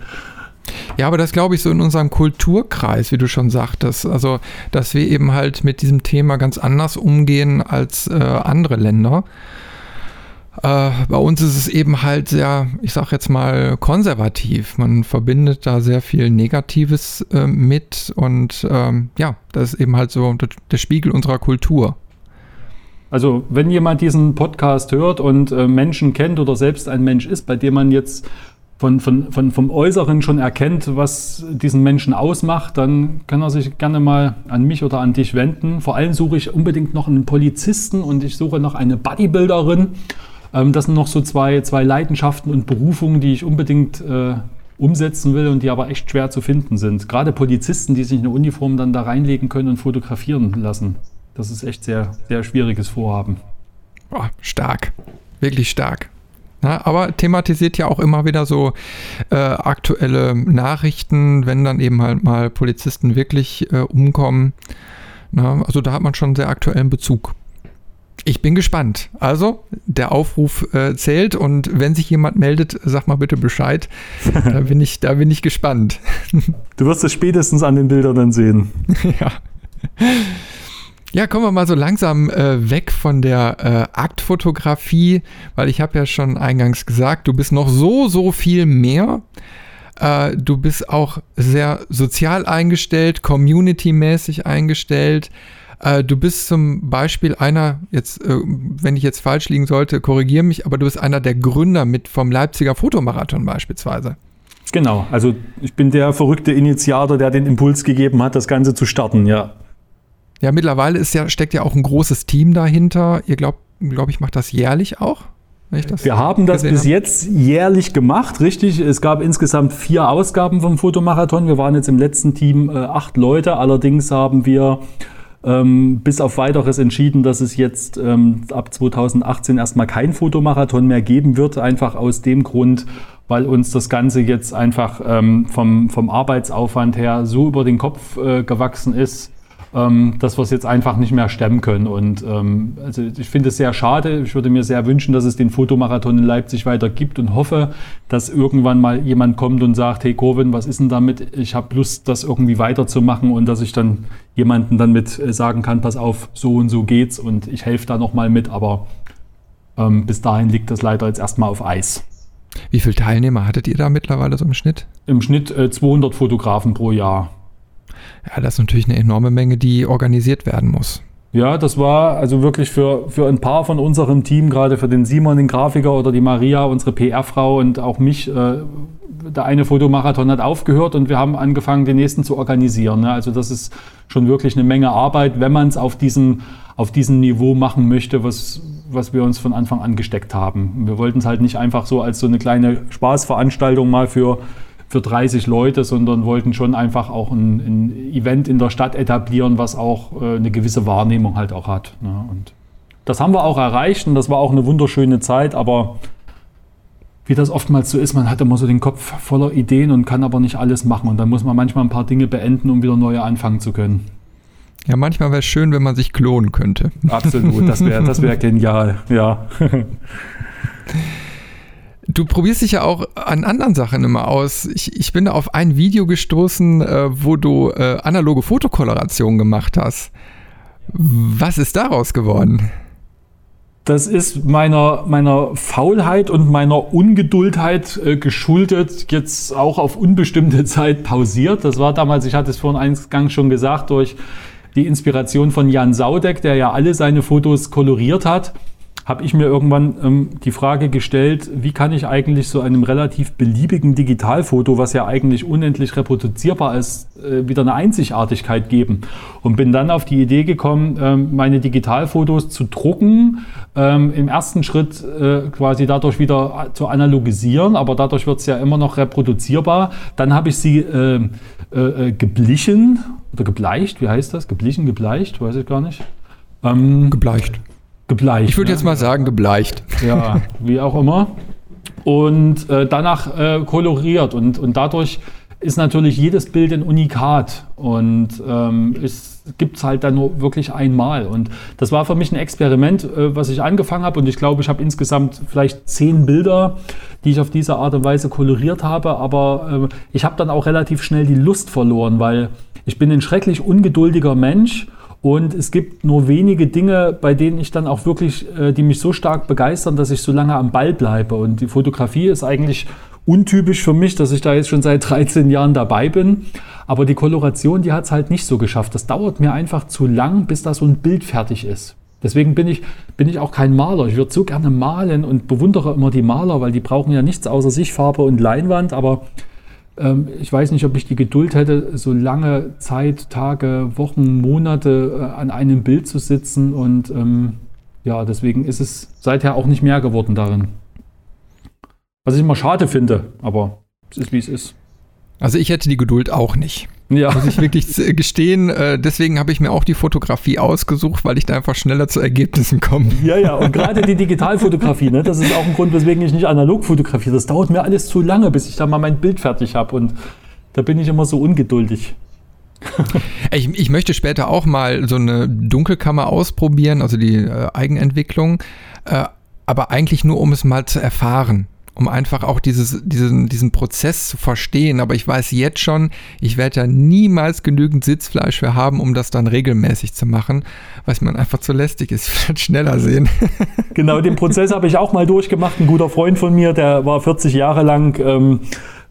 Speaker 3: Ja, aber das glaube ich so in unserem Kulturkreis, wie du schon sagtest. Also, dass wir eben halt mit diesem Thema ganz anders umgehen als äh, andere Länder. Äh, bei uns ist es eben halt sehr, ich sag jetzt mal, konservativ. Man verbindet da sehr viel Negatives äh, mit und ähm, ja, das ist eben halt so der Spiegel unserer Kultur.
Speaker 1: Also wenn jemand diesen Podcast hört und äh, Menschen kennt oder selbst ein Mensch ist, bei dem man jetzt von, von, von, vom Äußeren schon erkennt, was diesen Menschen ausmacht, dann kann er sich gerne mal an mich oder an dich wenden. Vor allem suche ich unbedingt noch einen Polizisten und ich suche noch eine Bodybuilderin. Ähm, das sind noch so zwei, zwei Leidenschaften und Berufungen, die ich unbedingt äh, umsetzen will und die aber echt schwer zu finden sind. Gerade Polizisten, die sich eine Uniform dann da reinlegen können und fotografieren lassen. Das ist echt sehr, sehr schwieriges Vorhaben.
Speaker 3: Boah, stark. Wirklich stark. Na, aber thematisiert ja auch immer wieder so äh, aktuelle Nachrichten, wenn dann eben halt mal Polizisten wirklich äh, umkommen. Na, also da hat man schon einen sehr aktuellen Bezug. Ich bin gespannt. Also, der Aufruf äh, zählt und wenn sich jemand meldet, sag mal bitte Bescheid. da, bin ich, da bin ich gespannt.
Speaker 1: du wirst es spätestens an den Bildern dann sehen.
Speaker 3: ja. Ja, kommen wir mal so langsam äh, weg von der äh, Aktfotografie, weil ich habe ja schon eingangs gesagt, du bist noch so, so viel mehr. Äh, du bist auch sehr sozial eingestellt, community-mäßig eingestellt. Äh, du bist zum Beispiel einer, jetzt, äh, wenn ich jetzt falsch liegen sollte, korrigiere mich, aber du bist einer der Gründer mit vom Leipziger Fotomarathon beispielsweise.
Speaker 1: Genau, also ich bin der verrückte Initiator, der den Impuls gegeben hat, das Ganze zu starten, ja.
Speaker 3: Ja, mittlerweile ist ja, steckt ja auch ein großes Team dahinter. Ihr glaubt, glaube ich, macht das jährlich auch?
Speaker 1: Wir haben das bis habe. jetzt jährlich gemacht, richtig. Es gab insgesamt vier Ausgaben vom Fotomarathon. Wir waren jetzt im letzten Team äh, acht Leute. Allerdings haben wir ähm, bis auf weiteres entschieden, dass es jetzt ähm, ab 2018 erstmal kein Fotomarathon mehr geben wird. Einfach aus dem Grund, weil uns das Ganze jetzt einfach ähm, vom, vom Arbeitsaufwand her so über den Kopf äh, gewachsen ist ähm, dass wir es jetzt einfach nicht mehr stemmen können. Und ähm, also ich finde es sehr schade. Ich würde mir sehr wünschen, dass es den Fotomarathon in Leipzig weiter gibt und hoffe, dass irgendwann mal jemand kommt und sagt, hey Corvin, was ist denn damit? Ich habe Lust, das irgendwie weiterzumachen und dass ich dann jemanden dann mit äh, sagen kann, pass auf, so und so geht's und ich helfe da nochmal mit. Aber ähm, bis dahin liegt das leider jetzt erstmal auf Eis.
Speaker 3: Wie viele Teilnehmer hattet ihr da mittlerweile so im Schnitt?
Speaker 1: Im Schnitt äh, 200 Fotografen pro Jahr.
Speaker 3: Ja, das ist natürlich eine enorme Menge, die organisiert werden muss.
Speaker 1: Ja, das war also wirklich für, für ein paar von unserem Team, gerade für den Simon, den Grafiker oder die Maria, unsere PR-Frau und auch mich, äh, der eine Fotomarathon hat aufgehört und wir haben angefangen, den nächsten zu organisieren. Ne? Also das ist schon wirklich eine Menge Arbeit, wenn man es auf diesem, auf diesem Niveau machen möchte, was, was wir uns von Anfang an gesteckt haben. Wir wollten es halt nicht einfach so als so eine kleine Spaßveranstaltung mal für für 30 Leute, sondern wollten schon einfach auch ein, ein Event in der Stadt etablieren, was auch äh, eine gewisse Wahrnehmung halt auch hat. Ne? Und das haben wir auch erreicht und das war auch eine wunderschöne Zeit, aber wie das oftmals so ist, man hat immer so den Kopf voller Ideen und kann aber nicht alles machen. Und dann muss man manchmal ein paar Dinge beenden, um wieder neue anfangen zu können.
Speaker 3: Ja, manchmal wäre es schön, wenn man sich klonen könnte.
Speaker 1: Absolut, das wäre das wär genial, ja.
Speaker 3: Du probierst dich ja auch an anderen Sachen immer aus. Ich, ich bin auf ein Video gestoßen, äh, wo du äh, analoge Fotokoloration gemacht hast. Was ist daraus geworden?
Speaker 1: Das ist meiner, meiner Faulheit und meiner Ungeduldheit äh, geschuldet, jetzt auch auf unbestimmte Zeit pausiert. Das war damals, ich hatte es vorhin eingangs schon gesagt, durch die Inspiration von Jan Saudeck, der ja alle seine Fotos koloriert hat habe ich mir irgendwann ähm, die Frage gestellt, wie kann ich eigentlich so einem relativ beliebigen Digitalfoto, was ja eigentlich unendlich reproduzierbar ist, äh, wieder eine Einzigartigkeit geben. Und bin dann auf die Idee gekommen, ähm, meine Digitalfotos zu drucken, ähm, im ersten Schritt äh, quasi dadurch wieder zu analogisieren, aber dadurch wird es ja immer noch reproduzierbar. Dann habe ich sie äh, äh, äh, geblichen oder gebleicht, wie heißt das? Geblichen, gebleicht, weiß ich gar nicht.
Speaker 3: Ähm, gebleicht
Speaker 1: gebleicht.
Speaker 3: Ich würde ne? jetzt mal sagen gebleicht.
Speaker 1: Ja, wie auch immer. Und äh, danach äh, koloriert. Und, und dadurch ist natürlich jedes Bild ein Unikat. Und ähm, es gibt es halt dann nur wirklich einmal. Und das war für mich ein Experiment, äh, was ich angefangen habe. Und ich glaube, ich habe insgesamt vielleicht zehn Bilder, die ich auf diese Art und Weise koloriert habe. Aber äh, ich habe dann auch relativ schnell die Lust verloren, weil ich bin ein schrecklich ungeduldiger Mensch und es gibt nur wenige Dinge, bei denen ich dann auch wirklich, äh, die mich so stark begeistern, dass ich so lange am Ball bleibe. Und die Fotografie ist eigentlich untypisch für mich, dass ich da jetzt schon seit 13 Jahren dabei bin. Aber die Koloration, die hat es halt nicht so geschafft. Das dauert mir einfach zu lang, bis da so ein Bild fertig ist. Deswegen bin ich, bin ich auch kein Maler. Ich würde so gerne malen und bewundere immer die Maler, weil die brauchen ja nichts außer sich, Farbe und Leinwand. Aber ich weiß nicht, ob ich die Geduld hätte, so lange Zeit, Tage, Wochen, Monate äh, an einem Bild zu sitzen. Und ähm, ja, deswegen ist es seither auch nicht mehr geworden darin. Was ich immer schade finde, aber es ist wie es ist.
Speaker 3: Also ich hätte die Geduld auch nicht.
Speaker 1: Ja.
Speaker 3: Muss ich wirklich gestehen. Äh, deswegen habe ich mir auch die Fotografie ausgesucht, weil ich da einfach schneller zu Ergebnissen komme.
Speaker 1: Ja, ja, und gerade die Digitalfotografie, ne, das ist auch ein Grund, weswegen ich nicht analog fotografiere. Das dauert mir alles zu lange, bis ich da mal mein Bild fertig habe. Und da bin ich immer so ungeduldig.
Speaker 3: ich, ich, möchte später auch mal so eine Dunkelkammer ausprobieren, also die äh, Eigenentwicklung, äh, aber eigentlich nur, um es mal zu erfahren um einfach auch dieses, diesen, diesen Prozess zu verstehen. Aber ich weiß jetzt schon, ich werde da niemals genügend Sitzfleisch für haben, um das dann regelmäßig zu machen, weil man einfach zu lästig ist. Ich werde schneller sehen.
Speaker 1: Genau, den Prozess habe ich auch mal durchgemacht. Ein guter Freund von mir, der war 40 Jahre lang ähm,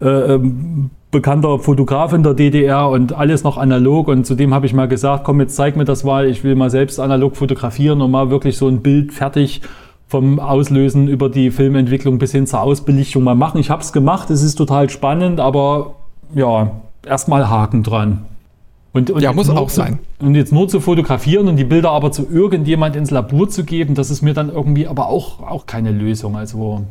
Speaker 1: äh, ähm, bekannter Fotograf in der DDR und alles noch analog. Und zudem habe ich mal gesagt, komm, jetzt zeig mir das mal. Ich will mal selbst analog fotografieren und mal wirklich so ein Bild fertig vom Auslösen über die Filmentwicklung bis hin zur Ausbelichtung mal machen. Ich habe es gemacht, es ist total spannend, aber ja, erstmal Haken dran.
Speaker 3: Und, und ja, muss auch sein.
Speaker 1: Und jetzt nur zu fotografieren und die Bilder aber zu irgendjemand ins Labor zu geben, das ist mir dann irgendwie aber auch, auch keine Lösung. Also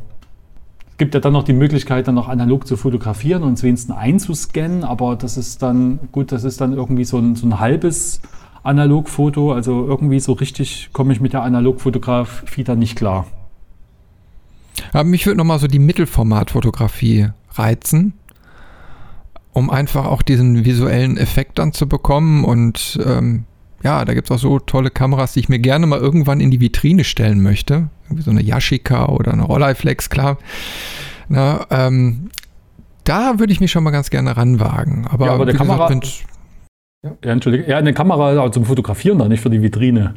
Speaker 1: es gibt ja dann noch die Möglichkeit, dann noch analog zu fotografieren und wenigstens einzuscannen, aber das ist dann, gut, das ist dann irgendwie so ein, so ein halbes Analogfoto. Also irgendwie so richtig komme ich mit der Analogfotografie da nicht klar.
Speaker 3: Aber mich würde nochmal so die Mittelformatfotografie reizen, um einfach auch diesen visuellen Effekt dann zu bekommen. Und ähm, ja, da gibt es auch so tolle Kameras, die ich mir gerne mal irgendwann in die Vitrine stellen möchte. Irgendwie so eine Yashica oder eine Rolleiflex, klar. Na, ähm, da würde ich mich schon mal ganz gerne ranwagen. Aber,
Speaker 1: ja, aber der Kamera, gesagt, ja, Entschuldige. Ja, eine Kamera zum Fotografieren da, nicht für die Vitrine.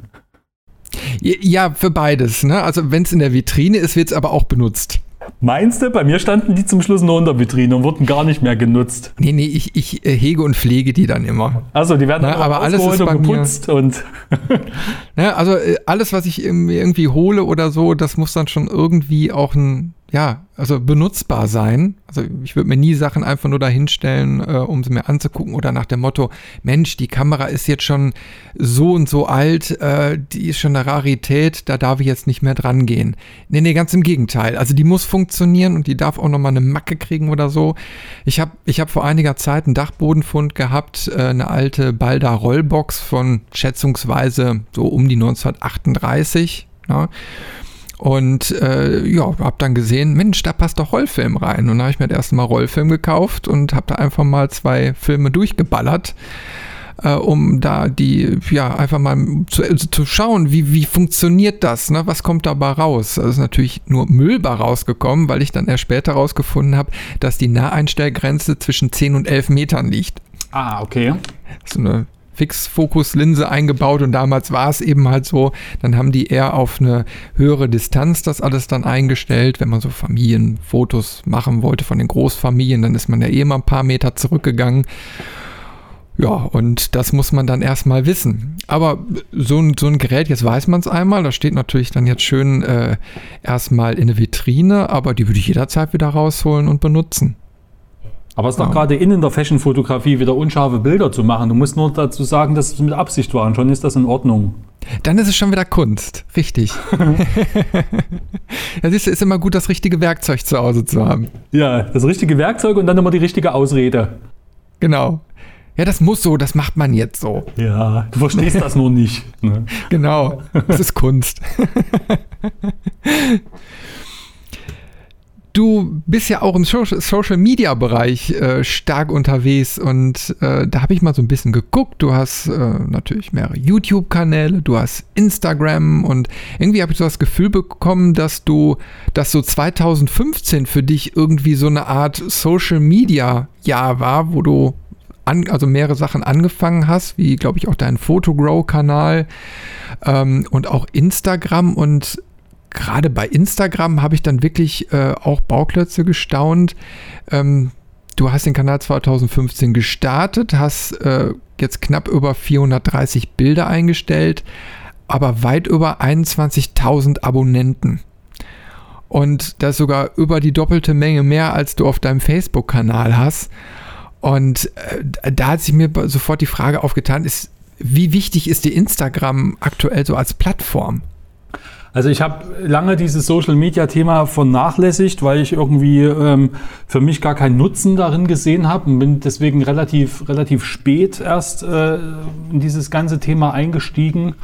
Speaker 3: Ja, für beides. Ne? Also wenn es in der Vitrine ist, wird es aber auch benutzt.
Speaker 1: Meinst du? Bei mir standen die zum Schluss nur in der Vitrine und wurden gar nicht mehr genutzt.
Speaker 3: Nee, nee, ich, ich äh, hege und pflege die dann immer.
Speaker 1: Also die werden
Speaker 3: Na, aber alles ist bei geputzt mir, und. ja, also äh, alles, was ich irgendwie hole oder so, das muss dann schon irgendwie auch ein ja, also benutzbar sein. Also ich würde mir nie Sachen einfach nur dahinstellen, äh, um sie mir anzugucken oder nach dem Motto, Mensch, die Kamera ist jetzt schon so und so alt, äh, die ist schon eine Rarität, da darf ich jetzt nicht mehr dran gehen. Nee, nee, ganz im Gegenteil. Also die muss funktionieren und die darf auch nochmal eine Macke kriegen oder so. Ich habe ich hab vor einiger Zeit einen Dachbodenfund gehabt, äh, eine alte Balda Rollbox von schätzungsweise so um die 1938. Ja. Und äh, ja, habe dann gesehen, Mensch, da passt doch Rollfilm rein. Und dann habe ich mir das erste Mal Rollfilm gekauft und habe da einfach mal zwei Filme durchgeballert, äh, um da die, ja, einfach mal zu, also zu schauen, wie, wie funktioniert das, ne? was kommt dabei raus. Das ist natürlich nur Müll rausgekommen, weil ich dann erst später rausgefunden habe, dass die Naheinstellgrenze zwischen 10 und 11 Metern liegt.
Speaker 1: Ah, okay.
Speaker 3: So eine Fixfokuslinse eingebaut und damals war es eben halt so, dann haben die eher auf eine höhere Distanz das alles dann eingestellt, wenn man so Familienfotos machen wollte von den Großfamilien, dann ist man ja eh mal ein paar Meter zurückgegangen. Ja, und das muss man dann erstmal wissen. Aber so ein, so ein Gerät, jetzt weiß man es einmal, das steht natürlich dann jetzt schön äh, erstmal in der Vitrine, aber die würde ich jederzeit wieder rausholen und benutzen.
Speaker 1: Aber es ist doch ja. gerade in, in der Fashion-Fotografie wieder unscharfe Bilder zu machen. Du musst nur dazu sagen, dass es mit Absicht war und schon ist das in Ordnung.
Speaker 3: Dann ist es schon wieder Kunst. Richtig. ja, siehst du, ist immer gut, das richtige Werkzeug zu Hause zu haben.
Speaker 1: Ja, das richtige Werkzeug und dann immer die richtige Ausrede.
Speaker 3: Genau. Ja, das muss so, das macht man jetzt so.
Speaker 1: Ja, du verstehst das nur nicht.
Speaker 3: Ne? Genau, das ist Kunst. Du bist ja auch im Social Media Bereich äh, stark unterwegs und äh, da habe ich mal so ein bisschen geguckt. Du hast äh, natürlich mehrere YouTube-Kanäle, du hast Instagram und irgendwie habe ich so das Gefühl bekommen, dass du, dass so 2015 für dich irgendwie so eine Art Social Media Jahr war, wo du an, also mehrere Sachen angefangen hast, wie glaube ich auch dein Photogrow-Kanal ähm, und auch Instagram und gerade bei Instagram habe ich dann wirklich äh, auch Bauklötze gestaunt. Ähm, du hast den Kanal 2015 gestartet, hast äh, jetzt knapp über 430 Bilder eingestellt. aber weit über 21.000 Abonnenten. Und das sogar über die doppelte Menge mehr, als du auf deinem Facebook-Kanal hast. Und äh, da hat sich mir sofort die Frage aufgetan, ist, wie wichtig ist die Instagram aktuell so als Plattform?
Speaker 1: Also ich habe lange dieses Social-Media-Thema vernachlässigt, weil ich irgendwie ähm, für mich gar keinen Nutzen darin gesehen habe und bin deswegen relativ, relativ spät erst äh, in dieses ganze Thema eingestiegen.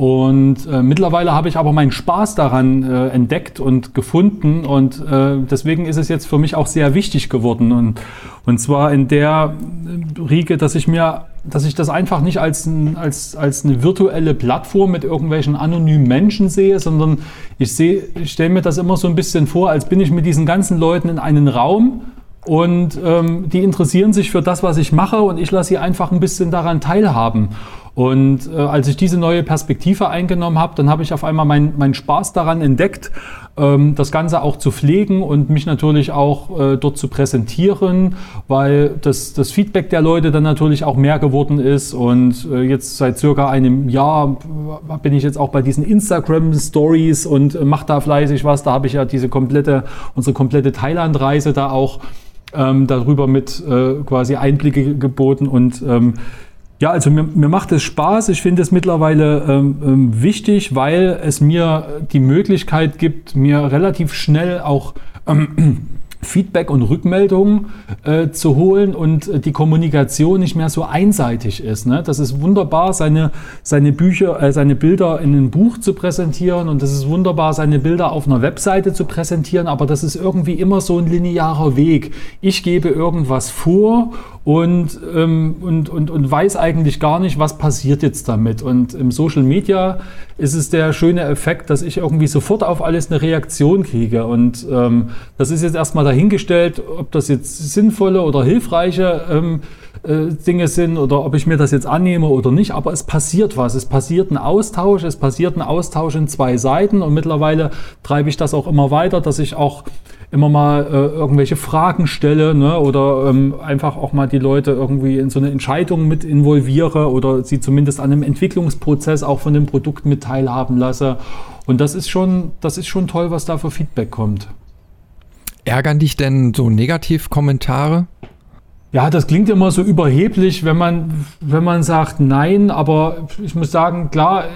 Speaker 1: Und äh, mittlerweile habe ich aber meinen Spaß daran äh, entdeckt und gefunden und äh, deswegen ist es jetzt für mich auch sehr wichtig geworden und, und zwar in der Riege, dass ich mir, dass ich das einfach nicht als, ein, als, als eine virtuelle Plattform mit irgendwelchen anonymen Menschen sehe, sondern ich sehe, ich stelle mir das immer so ein bisschen vor, als bin ich mit diesen ganzen Leuten in einen Raum und ähm, die interessieren sich für das, was ich mache und ich lasse sie einfach ein bisschen daran teilhaben. Und äh, als ich diese neue Perspektive eingenommen habe, dann habe ich auf einmal meinen mein Spaß daran entdeckt, ähm, das Ganze auch zu pflegen und mich natürlich auch äh, dort zu präsentieren, weil das, das Feedback der Leute dann natürlich auch mehr geworden ist. Und äh, jetzt seit circa einem Jahr bin ich jetzt auch bei diesen Instagram Stories und äh, mache da fleißig was. Da habe ich ja diese komplette, unsere komplette Thailand-Reise da auch ähm, darüber mit äh, quasi Einblicke geboten und ähm, ja, also mir, mir macht es Spaß. Ich finde es mittlerweile ähm, ähm, wichtig, weil es mir die Möglichkeit gibt, mir relativ schnell auch ähm, Feedback und Rückmeldungen äh, zu holen und äh, die Kommunikation nicht mehr so einseitig ist. Ne? Das ist wunderbar, seine, seine Bücher, äh, seine Bilder in einem Buch zu präsentieren und das ist wunderbar, seine Bilder auf einer Webseite zu präsentieren, aber das ist irgendwie immer so ein linearer Weg. Ich gebe irgendwas vor und, ähm, und, und, und weiß eigentlich gar nicht, was passiert jetzt damit. Und im Social Media ist es der schöne Effekt, dass ich irgendwie sofort auf alles eine Reaktion kriege. Und ähm, das ist jetzt erstmal dahingestellt, ob das jetzt sinnvolle oder hilfreiche ähm, äh, Dinge sind oder ob ich mir das jetzt annehme oder nicht. Aber es passiert was. Es passiert ein Austausch. Es passiert ein Austausch in zwei Seiten. Und mittlerweile treibe ich das auch immer weiter, dass ich auch immer mal äh, irgendwelche Fragen stelle ne, oder ähm, einfach auch mal die Leute irgendwie in so eine Entscheidung mit involviere oder sie zumindest an einem Entwicklungsprozess auch von dem Produkt mit teilhaben lasse. Und das ist schon, das ist schon toll, was da für Feedback kommt.
Speaker 3: Ärgern dich denn so Negativkommentare?
Speaker 1: Ja, das klingt immer so überheblich, wenn man, wenn man sagt nein, aber ich muss sagen, klar,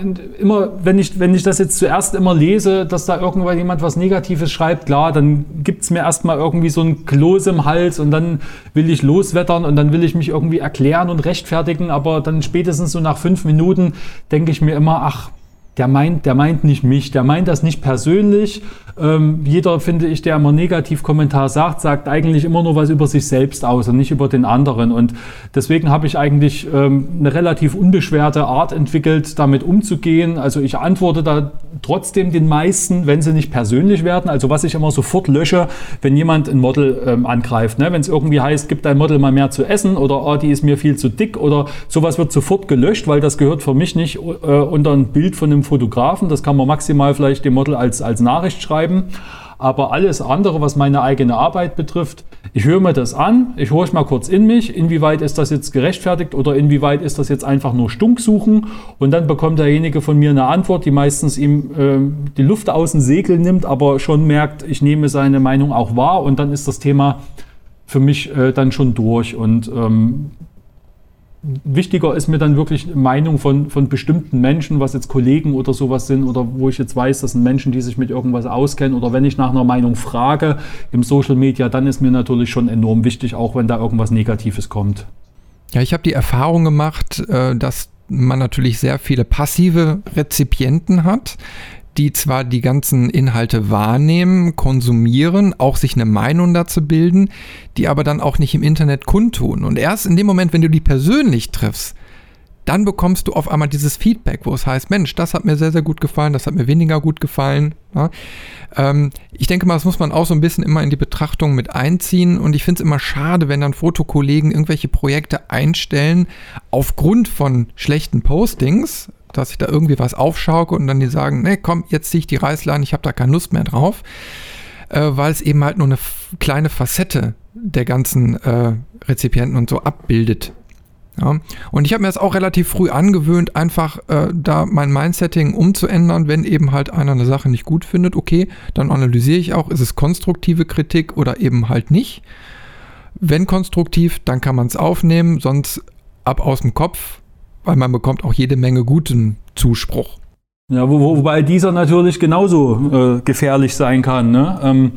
Speaker 1: immer, wenn ich, wenn ich das jetzt zuerst immer lese, dass da irgendwann jemand was Negatives schreibt, klar, dann gibt's mir erstmal irgendwie so ein Kloß im Hals und dann will ich loswettern und dann will ich mich irgendwie erklären und rechtfertigen, aber dann spätestens so nach fünf Minuten denke ich mir immer, ach, der meint, der meint nicht mich, der meint das nicht persönlich. Ähm, jeder, finde ich, der immer Negativkommentar sagt, sagt eigentlich immer nur was über sich selbst aus und nicht über den anderen. Und deswegen habe ich eigentlich ähm, eine relativ unbeschwerte Art entwickelt, damit umzugehen. Also ich antworte da trotzdem den meisten, wenn sie nicht persönlich werden. Also was ich immer sofort lösche, wenn jemand ein Model ähm, angreift. Ne? Wenn es irgendwie heißt, gib dein Model mal mehr zu essen oder oh, die ist mir viel zu dick oder sowas wird sofort gelöscht, weil das gehört für mich nicht äh, unter ein Bild von einem Fotografen. Das kann man maximal vielleicht dem Model als, als Nachricht schreiben. Aber alles andere, was meine eigene Arbeit betrifft, ich höre mir das an, ich höre mal kurz in mich, inwieweit ist das jetzt gerechtfertigt oder inwieweit ist das jetzt einfach nur Stunk suchen und dann bekommt derjenige von mir eine Antwort, die meistens ihm äh, die Luft aus dem Segel nimmt, aber schon merkt, ich nehme seine Meinung auch wahr und dann ist das Thema für mich äh, dann schon durch und ähm, wichtiger ist mir dann wirklich Meinung von, von bestimmten Menschen, was jetzt Kollegen oder sowas sind oder wo ich jetzt weiß, das sind Menschen, die sich mit irgendwas auskennen oder wenn ich nach einer Meinung frage im Social Media, dann ist mir natürlich schon enorm wichtig, auch wenn da irgendwas Negatives kommt.
Speaker 3: Ja, ich habe die Erfahrung gemacht, äh, dass man natürlich sehr viele passive Rezipienten hat, die zwar die ganzen Inhalte wahrnehmen, konsumieren, auch sich eine Meinung dazu bilden, die aber dann auch nicht im Internet kundtun. Und erst in dem Moment, wenn du die persönlich triffst, dann bekommst du auf einmal dieses Feedback, wo es heißt, Mensch, das hat mir sehr, sehr gut gefallen, das hat mir weniger gut gefallen. Ja. Ähm, ich denke mal, das muss man auch so ein bisschen immer in die Betrachtung mit einziehen. Und ich finde es immer schade, wenn dann Fotokollegen irgendwelche Projekte einstellen aufgrund von schlechten Postings, dass ich da irgendwie was aufschauke und dann die sagen, nee, komm, jetzt ziehe ich die Reißleine, ich habe da keine Lust mehr drauf, äh, weil es eben halt nur eine kleine Facette der ganzen äh, Rezipienten und so abbildet. Ja. Und ich habe mir das auch relativ früh angewöhnt, einfach äh, da mein Mindsetting umzuändern, wenn eben halt einer eine Sache nicht gut findet. Okay, dann analysiere ich auch, ist es konstruktive Kritik oder eben halt nicht. Wenn konstruktiv, dann kann man es aufnehmen, sonst ab aus dem Kopf, weil man bekommt auch jede Menge guten Zuspruch.
Speaker 1: Ja, wo, wobei dieser natürlich genauso äh, gefährlich sein kann. Ne? Ähm,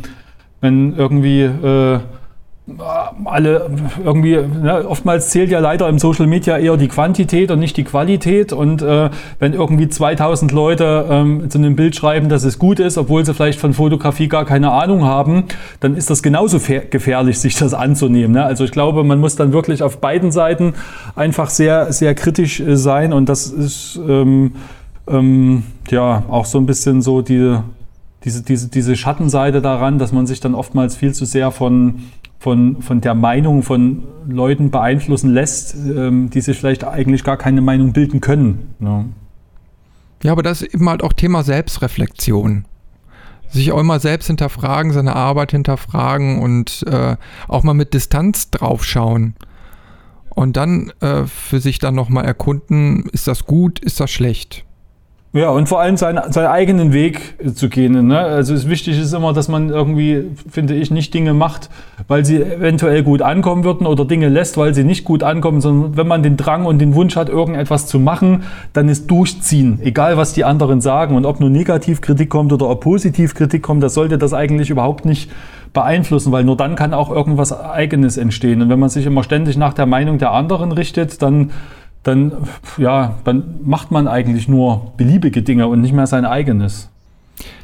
Speaker 1: wenn irgendwie äh, alle irgendwie, ne, oftmals zählt ja leider im Social Media eher die Quantität und nicht die Qualität. Und äh, wenn irgendwie 2000 Leute ähm, zu einem Bild schreiben, dass es gut ist, obwohl sie vielleicht von Fotografie gar keine Ahnung haben, dann ist das genauso gefährlich, sich das anzunehmen. Ne? Also ich glaube, man muss dann wirklich auf beiden Seiten einfach sehr, sehr kritisch äh, sein. Und das ist ähm, ähm, ja auch so ein bisschen so die, diese, diese, diese Schattenseite daran, dass man sich dann oftmals viel zu sehr von von, von der Meinung von Leuten beeinflussen lässt, ähm, die sich vielleicht eigentlich gar keine Meinung bilden können. Ja.
Speaker 3: ja, aber das ist eben halt auch Thema Selbstreflexion. Sich auch immer selbst hinterfragen, seine Arbeit hinterfragen und äh, auch mal mit Distanz draufschauen. Und dann äh, für sich dann nochmal erkunden, ist das gut, ist das schlecht.
Speaker 1: Ja, und vor allem seinen, seinen eigenen Weg zu gehen. Ne? Also es wichtig ist immer, dass man irgendwie, finde ich, nicht Dinge macht, weil sie eventuell gut ankommen würden oder Dinge lässt, weil sie nicht gut ankommen, sondern wenn man den Drang und den Wunsch hat, irgendetwas zu machen, dann ist durchziehen, egal was die anderen sagen. Und ob nur Negativkritik kommt oder ob Positivkritik kommt, das sollte das eigentlich überhaupt nicht beeinflussen, weil nur dann kann auch irgendwas Eigenes entstehen. Und wenn man sich immer ständig nach der Meinung der anderen richtet, dann dann, ja, dann macht man eigentlich nur beliebige Dinge und nicht mehr sein eigenes.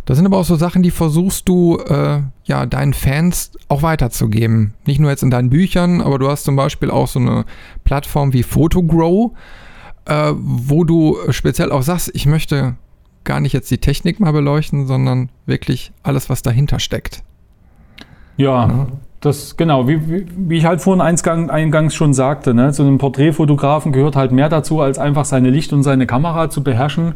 Speaker 3: Das sind aber auch so Sachen, die versuchst du äh, ja deinen Fans auch weiterzugeben. Nicht nur jetzt in deinen Büchern, aber du hast zum Beispiel auch so eine Plattform wie Photogrow, äh, wo du speziell auch sagst, ich möchte gar nicht jetzt die Technik mal beleuchten, sondern wirklich alles, was dahinter steckt.
Speaker 1: Ja, ja. Das, genau, wie, wie, wie, ich halt vorhin eingang, eingangs schon sagte, ne, zu einem Porträtfotografen gehört halt mehr dazu, als einfach seine Licht und seine Kamera zu beherrschen.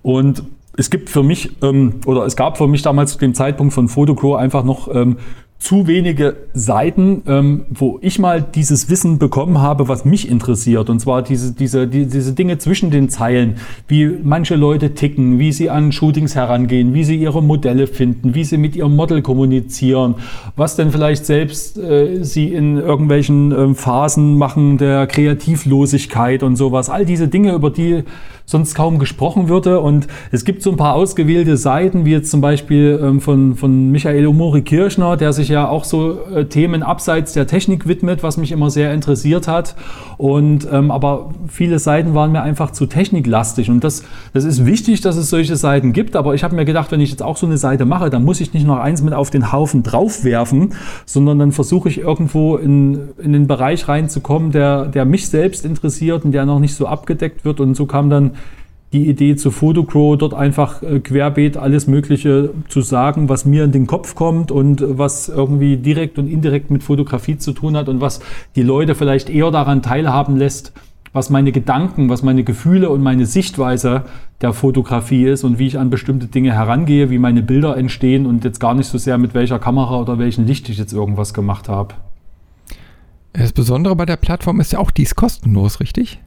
Speaker 1: Und es gibt für mich, ähm, oder es gab für mich damals zu dem Zeitpunkt von Photocrow einfach noch ähm, zu wenige Seiten, ähm, wo ich mal dieses Wissen bekommen habe, was mich interessiert. Und zwar diese, diese, die, diese Dinge zwischen den Zeilen, wie manche Leute ticken, wie sie an Shootings herangehen, wie sie ihre Modelle finden, wie sie mit ihrem Model kommunizieren, was denn vielleicht selbst äh, sie in irgendwelchen äh, Phasen machen der Kreativlosigkeit und sowas. All diese Dinge, über die sonst kaum gesprochen würde. Und es gibt so ein paar ausgewählte Seiten, wie jetzt zum Beispiel ähm, von, von Michael Omori Kirchner, der sich ja auch so äh, Themen abseits der Technik widmet, was mich immer sehr interessiert hat. Und ähm, aber viele Seiten waren mir einfach zu techniklastig. Und das, das ist wichtig, dass es solche Seiten gibt. Aber ich habe mir gedacht, wenn ich jetzt auch so eine Seite mache, dann muss ich nicht noch eins mit auf den Haufen draufwerfen, sondern dann versuche ich irgendwo in, in den Bereich reinzukommen, der, der mich selbst interessiert und der noch nicht so abgedeckt wird. Und so kam dann die Idee zu Photocrow, dort einfach äh, querbeet alles Mögliche zu sagen, was mir in den Kopf kommt und was irgendwie direkt und indirekt mit Fotografie zu tun hat und was die Leute vielleicht eher daran teilhaben lässt, was meine Gedanken, was meine Gefühle und meine Sichtweise der Fotografie ist und wie ich an bestimmte Dinge herangehe, wie meine Bilder entstehen und jetzt gar nicht so sehr mit welcher Kamera oder welchem Licht ich jetzt irgendwas gemacht habe.
Speaker 3: Das Besondere bei der Plattform ist ja auch, die ist kostenlos, richtig?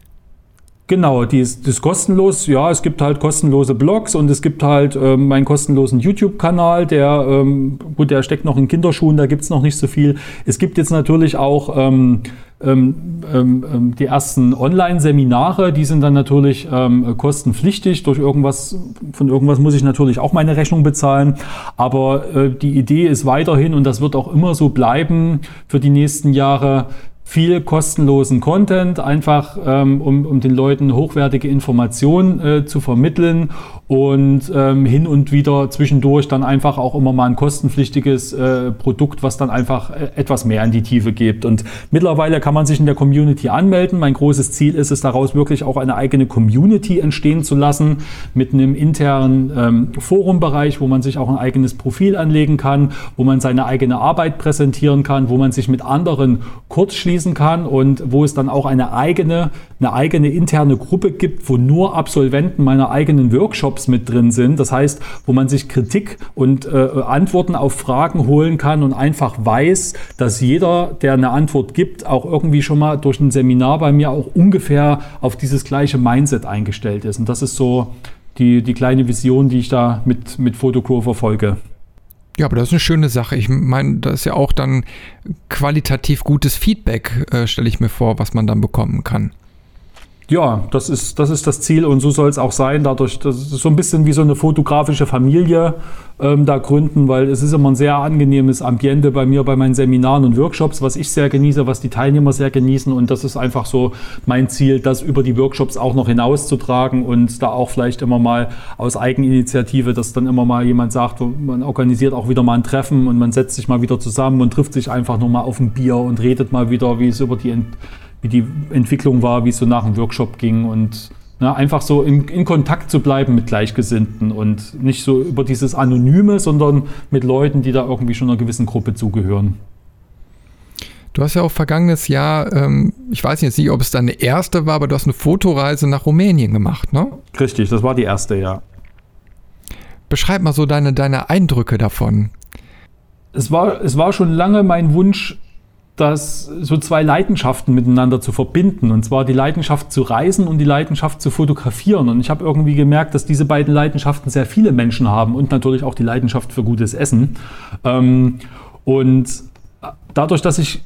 Speaker 1: Genau, die ist, die ist kostenlos. Ja, es gibt halt kostenlose Blogs und es gibt halt ähm, meinen kostenlosen YouTube-Kanal, der, ähm, gut, der steckt noch in Kinderschuhen, da gibt es noch nicht so viel. Es gibt jetzt natürlich auch ähm, ähm, ähm, ähm, die ersten Online-Seminare, die sind dann natürlich ähm, kostenpflichtig. Durch irgendwas, von irgendwas muss ich natürlich auch meine Rechnung bezahlen. Aber äh, die Idee ist weiterhin, und das wird auch immer so bleiben für die nächsten Jahre, viel kostenlosen Content, einfach ähm, um, um den Leuten hochwertige Informationen äh, zu vermitteln und ähm, hin und wieder zwischendurch dann einfach auch immer mal ein kostenpflichtiges äh, Produkt, was dann einfach äh, etwas mehr in die Tiefe gibt. Und mittlerweile kann man sich in der Community anmelden. Mein großes Ziel ist es daraus wirklich auch eine eigene Community entstehen zu lassen mit einem internen ähm, Forumbereich, wo man sich auch ein eigenes Profil anlegen kann, wo man seine eigene Arbeit präsentieren kann, wo man sich mit anderen kurzschließt anschließen kann und wo es dann auch eine eigene, eine eigene interne Gruppe gibt, wo nur Absolventen meiner eigenen Workshops mit drin sind. Das heißt, wo man sich Kritik und äh, Antworten auf Fragen holen kann und einfach weiß, dass jeder, der eine Antwort gibt, auch irgendwie schon mal durch ein Seminar bei mir auch ungefähr auf dieses gleiche Mindset eingestellt ist. Und das ist so die, die kleine Vision, die ich da mit, mit Fotokur verfolge.
Speaker 3: Ja, aber das ist eine schöne Sache. Ich meine, das ist ja auch dann qualitativ gutes Feedback, äh, stelle ich mir vor, was man dann bekommen kann.
Speaker 1: Ja, das ist, das ist das Ziel und so soll es auch sein. Dadurch, das ist so ein bisschen wie so eine fotografische Familie ähm, da gründen, weil es ist immer ein sehr angenehmes Ambiente bei mir, bei meinen Seminaren und Workshops, was ich sehr genieße, was die Teilnehmer sehr genießen. Und das ist einfach so mein Ziel, das über die Workshops auch noch hinauszutragen und da auch vielleicht immer mal aus Eigeninitiative, dass dann immer mal jemand sagt, man organisiert auch wieder mal ein Treffen und man setzt sich mal wieder zusammen und trifft sich einfach nur mal auf ein Bier und redet mal wieder, wie es über die wie die Entwicklung war, wie es so nach dem Workshop ging und ne, einfach so in, in, Kontakt zu bleiben mit Gleichgesinnten und nicht so über dieses Anonyme, sondern mit Leuten, die da irgendwie schon einer gewissen Gruppe zugehören.
Speaker 3: Du hast ja auch vergangenes Jahr, ähm, ich weiß jetzt nicht, ob es deine erste war, aber du hast eine Fotoreise nach Rumänien gemacht, ne?
Speaker 1: Richtig, das war die erste, ja.
Speaker 3: Beschreib mal so deine, deine Eindrücke davon.
Speaker 1: Es war, es war schon lange mein Wunsch, das so zwei Leidenschaften miteinander zu verbinden. Und zwar die Leidenschaft zu reisen und die Leidenschaft zu fotografieren. Und ich habe irgendwie gemerkt, dass diese beiden Leidenschaften sehr viele Menschen haben und natürlich auch die Leidenschaft für gutes Essen. Ähm, und dadurch, dass ich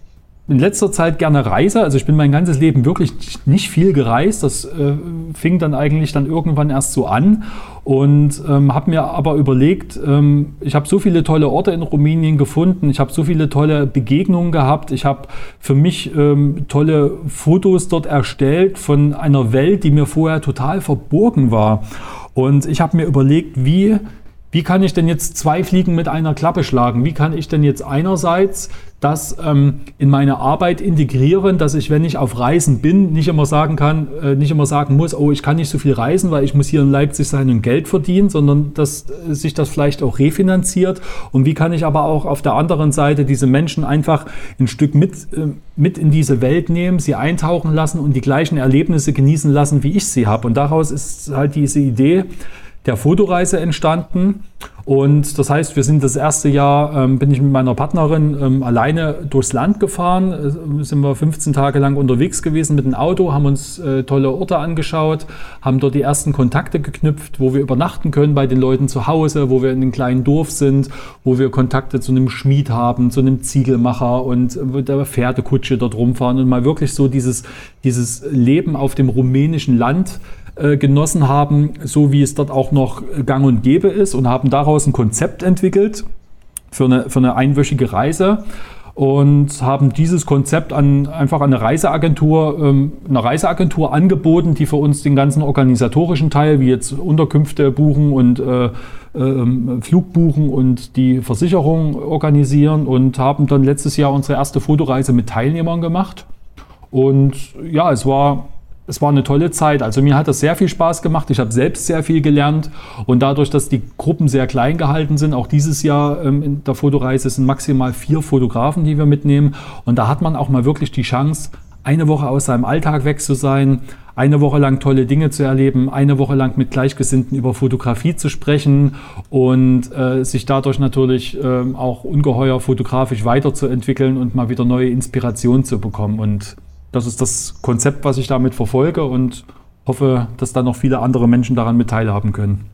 Speaker 1: in letzter Zeit gerne reise. Also ich bin mein ganzes Leben wirklich nicht viel gereist. Das äh, fing dann eigentlich dann irgendwann erst so an und ähm, habe mir aber überlegt, ähm, ich habe so viele tolle Orte in Rumänien gefunden, ich habe so viele tolle Begegnungen gehabt, ich habe für mich ähm, tolle Fotos dort erstellt von einer Welt, die mir vorher total verborgen war. Und ich habe mir überlegt, wie wie kann ich denn jetzt zwei Fliegen mit einer Klappe schlagen? Wie kann ich denn jetzt einerseits das ähm, in meine Arbeit integrieren, dass ich, wenn ich auf Reisen bin, nicht immer sagen kann, äh, nicht immer sagen muss, oh, ich kann nicht so viel reisen, weil ich muss hier in Leipzig sein und Geld verdienen, sondern dass äh, sich das vielleicht auch refinanziert. Und wie kann ich aber auch auf der anderen Seite diese Menschen einfach ein Stück mit, äh, mit in diese Welt nehmen, sie eintauchen lassen und die gleichen Erlebnisse genießen lassen, wie ich sie habe. Und daraus ist halt diese Idee, der Fotoreise entstanden. Und das heißt, wir sind das erste Jahr, ähm, bin ich mit meiner Partnerin ähm, alleine durchs Land gefahren, äh, sind wir 15 Tage lang unterwegs gewesen mit dem Auto, haben uns äh, tolle Orte angeschaut, haben dort die ersten Kontakte geknüpft, wo wir übernachten können bei den Leuten zu Hause, wo wir in einem kleinen Dorf sind, wo wir Kontakte zu einem Schmied haben, zu einem Ziegelmacher und mit der Pferdekutsche dort rumfahren und mal wirklich so dieses, dieses Leben auf dem rumänischen Land äh, genossen haben, so wie es dort auch noch gang und gäbe ist und haben daraus ein Konzept entwickelt für eine, für eine einwöchige Reise und haben dieses Konzept an, einfach an eine Reiseagentur, ähm, eine Reiseagentur angeboten, die für uns den ganzen organisatorischen Teil, wie jetzt Unterkünfte buchen und äh, äh, Flug buchen und die Versicherung organisieren und haben dann letztes Jahr unsere erste Fotoreise mit Teilnehmern gemacht. Und ja, es war es war eine tolle Zeit. Also mir hat das sehr viel Spaß gemacht. Ich habe selbst sehr viel gelernt und dadurch, dass die Gruppen sehr klein gehalten sind, auch dieses Jahr ähm, in der Fotoreise sind maximal vier Fotografen, die wir mitnehmen. Und da hat man auch mal wirklich die Chance, eine Woche aus seinem Alltag weg zu sein, eine Woche lang tolle Dinge zu erleben, eine Woche lang mit Gleichgesinnten über Fotografie zu sprechen und äh, sich dadurch natürlich äh, auch ungeheuer fotografisch weiterzuentwickeln und mal wieder neue Inspiration zu bekommen. Und das ist das Konzept, was ich damit verfolge und hoffe, dass dann noch viele andere Menschen daran mit teilhaben können.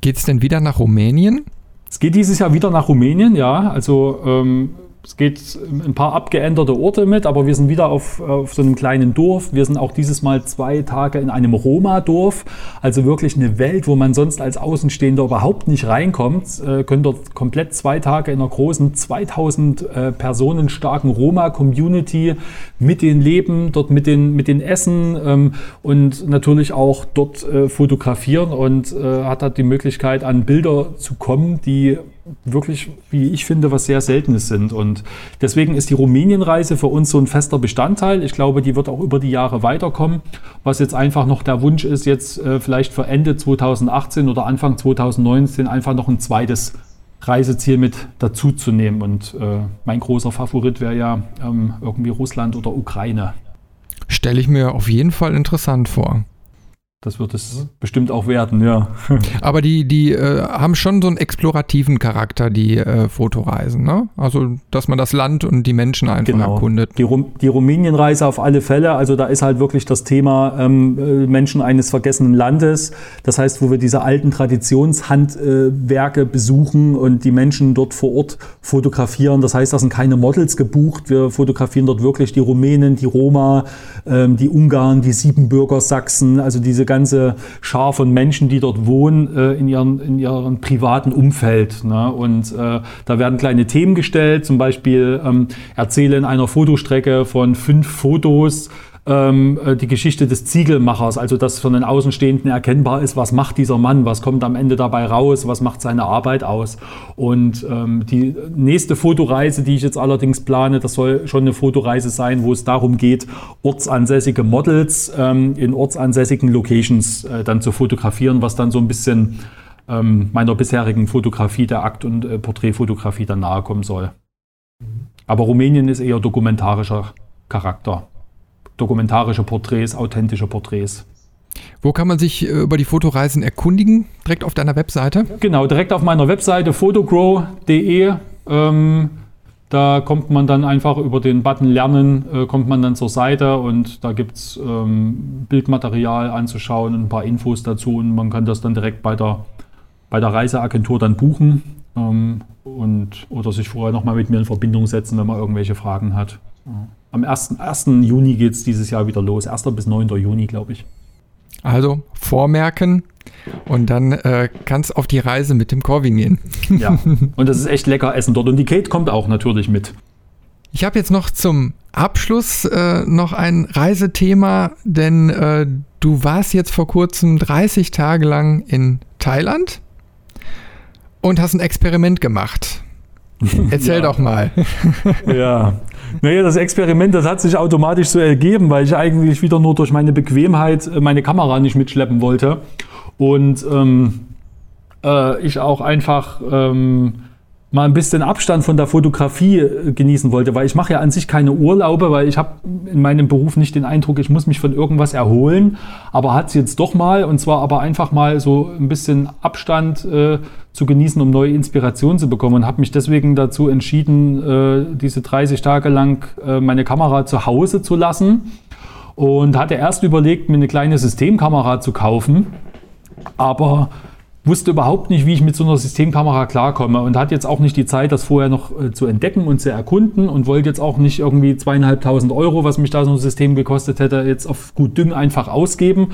Speaker 3: Geht es denn wieder nach Rumänien?
Speaker 1: Es geht dieses Jahr wieder nach Rumänien, ja. Also ähm, es geht ein paar abgeänderte Orte mit, aber wir sind wieder auf, auf so einem kleinen Dorf. Wir sind auch dieses Mal zwei Tage in einem Roma-Dorf, also wirklich eine Welt, wo man sonst als Außenstehender überhaupt nicht reinkommt. Äh, können dort komplett zwei Tage in einer großen 2000 äh, Personen starken Roma-Community mit den Leben, dort mit den, mit den Essen ähm, und natürlich auch dort äh, fotografieren und äh, hat halt die Möglichkeit an Bilder zu kommen, die wirklich, wie ich finde, was sehr Seltenes sind. Und deswegen ist die Rumänienreise für uns so ein fester Bestandteil. Ich glaube, die wird auch über die Jahre weiterkommen. Was jetzt einfach noch der Wunsch ist, jetzt äh, vielleicht für Ende 2018 oder Anfang 2019 einfach noch ein zweites Reiseziel mit dazuzunehmen. Und äh, mein großer Favorit wäre ja ähm, irgendwie Russland oder Ukraine.
Speaker 3: Stelle ich mir auf jeden Fall interessant vor.
Speaker 1: Das wird es bestimmt auch werden, ja.
Speaker 3: Aber die, die äh, haben schon so einen explorativen Charakter, die äh, Fotoreisen, ne? Also, dass man das Land und die Menschen einfach genau. erkundet.
Speaker 1: Die, Rum die Rumänienreise auf alle Fälle, also da ist halt wirklich das Thema ähm, äh, Menschen eines vergessenen Landes. Das heißt, wo wir diese alten Traditionshandwerke besuchen und die Menschen dort vor Ort fotografieren. Das heißt, da sind keine Models gebucht. Wir fotografieren dort wirklich die Rumänen, die Roma, ähm, die Ungarn, die Siebenbürger Sachsen, also diese ganze Schar von Menschen, die dort wohnen, äh, in, ihren, in ihrem privaten Umfeld. Ne? Und äh, da werden kleine Themen gestellt, zum Beispiel ähm, erzähle in einer Fotostrecke von fünf Fotos ähm, äh, die Geschichte des Ziegelmachers, also dass von den Außenstehenden erkennbar ist, was macht dieser Mann, was kommt am Ende dabei raus, was macht seine Arbeit aus. Und ähm, die nächste Fotoreise, die ich jetzt allerdings plane, das soll schon eine Fotoreise sein, wo es darum geht, ortsansässige Models ähm, in ortsansässigen Locations äh, dann zu fotografieren, was dann so ein bisschen ähm, meiner bisherigen Fotografie, der Akt- und äh, Porträtfotografie dann nahe kommen soll. Aber Rumänien ist eher dokumentarischer Charakter dokumentarische Porträts, authentische Porträts.
Speaker 3: Wo kann man sich äh, über die Fotoreisen erkundigen? Direkt auf deiner Webseite?
Speaker 1: Genau, direkt auf meiner Webseite fotogrow.de. Ähm, da kommt man dann einfach über den Button Lernen, äh, kommt man dann zur Seite und da gibt es ähm, Bildmaterial anzuschauen und ein paar Infos dazu und man kann das dann direkt bei der, bei der Reiseagentur dann buchen ähm, und, oder sich vorher nochmal mit mir in Verbindung setzen, wenn man irgendwelche Fragen hat. Am 1. 1. Juni geht es dieses Jahr wieder los. 1. bis 9. Juni, glaube ich.
Speaker 3: Also vormerken und dann äh, kann es auf die Reise mit dem Corvin gehen.
Speaker 1: Ja, und das ist echt lecker Essen dort. Und die Kate kommt auch natürlich mit.
Speaker 3: Ich habe jetzt noch zum Abschluss äh, noch ein Reisethema, denn äh, du warst jetzt vor kurzem 30 Tage lang in Thailand und hast ein Experiment gemacht. Erzähl ja. doch mal.
Speaker 1: ja, naja, das Experiment, das hat sich automatisch so ergeben, weil ich eigentlich wieder nur durch meine Bequemheit äh, meine Kamera nicht mitschleppen wollte. Und ähm, äh, ich auch einfach ähm, mal ein bisschen Abstand von der Fotografie äh, genießen wollte, weil ich mache ja an sich keine Urlaube, weil ich habe in meinem Beruf nicht den Eindruck, ich muss mich von irgendwas erholen, aber hat es jetzt doch mal und zwar aber einfach mal so ein bisschen Abstand äh, zu genießen, um neue Inspiration zu bekommen. Und habe mich deswegen dazu entschieden, äh, diese 30 Tage lang äh, meine Kamera zu Hause zu lassen. Und hatte erst überlegt, mir eine kleine Systemkamera zu kaufen, aber wusste überhaupt nicht, wie ich mit so einer Systemkamera klarkomme und hat jetzt auch nicht die Zeit, das vorher noch äh, zu entdecken und zu erkunden und wollte jetzt auch nicht irgendwie zweieinhalbtausend Euro, was mich da so ein System gekostet hätte, jetzt auf gut Dünn einfach ausgeben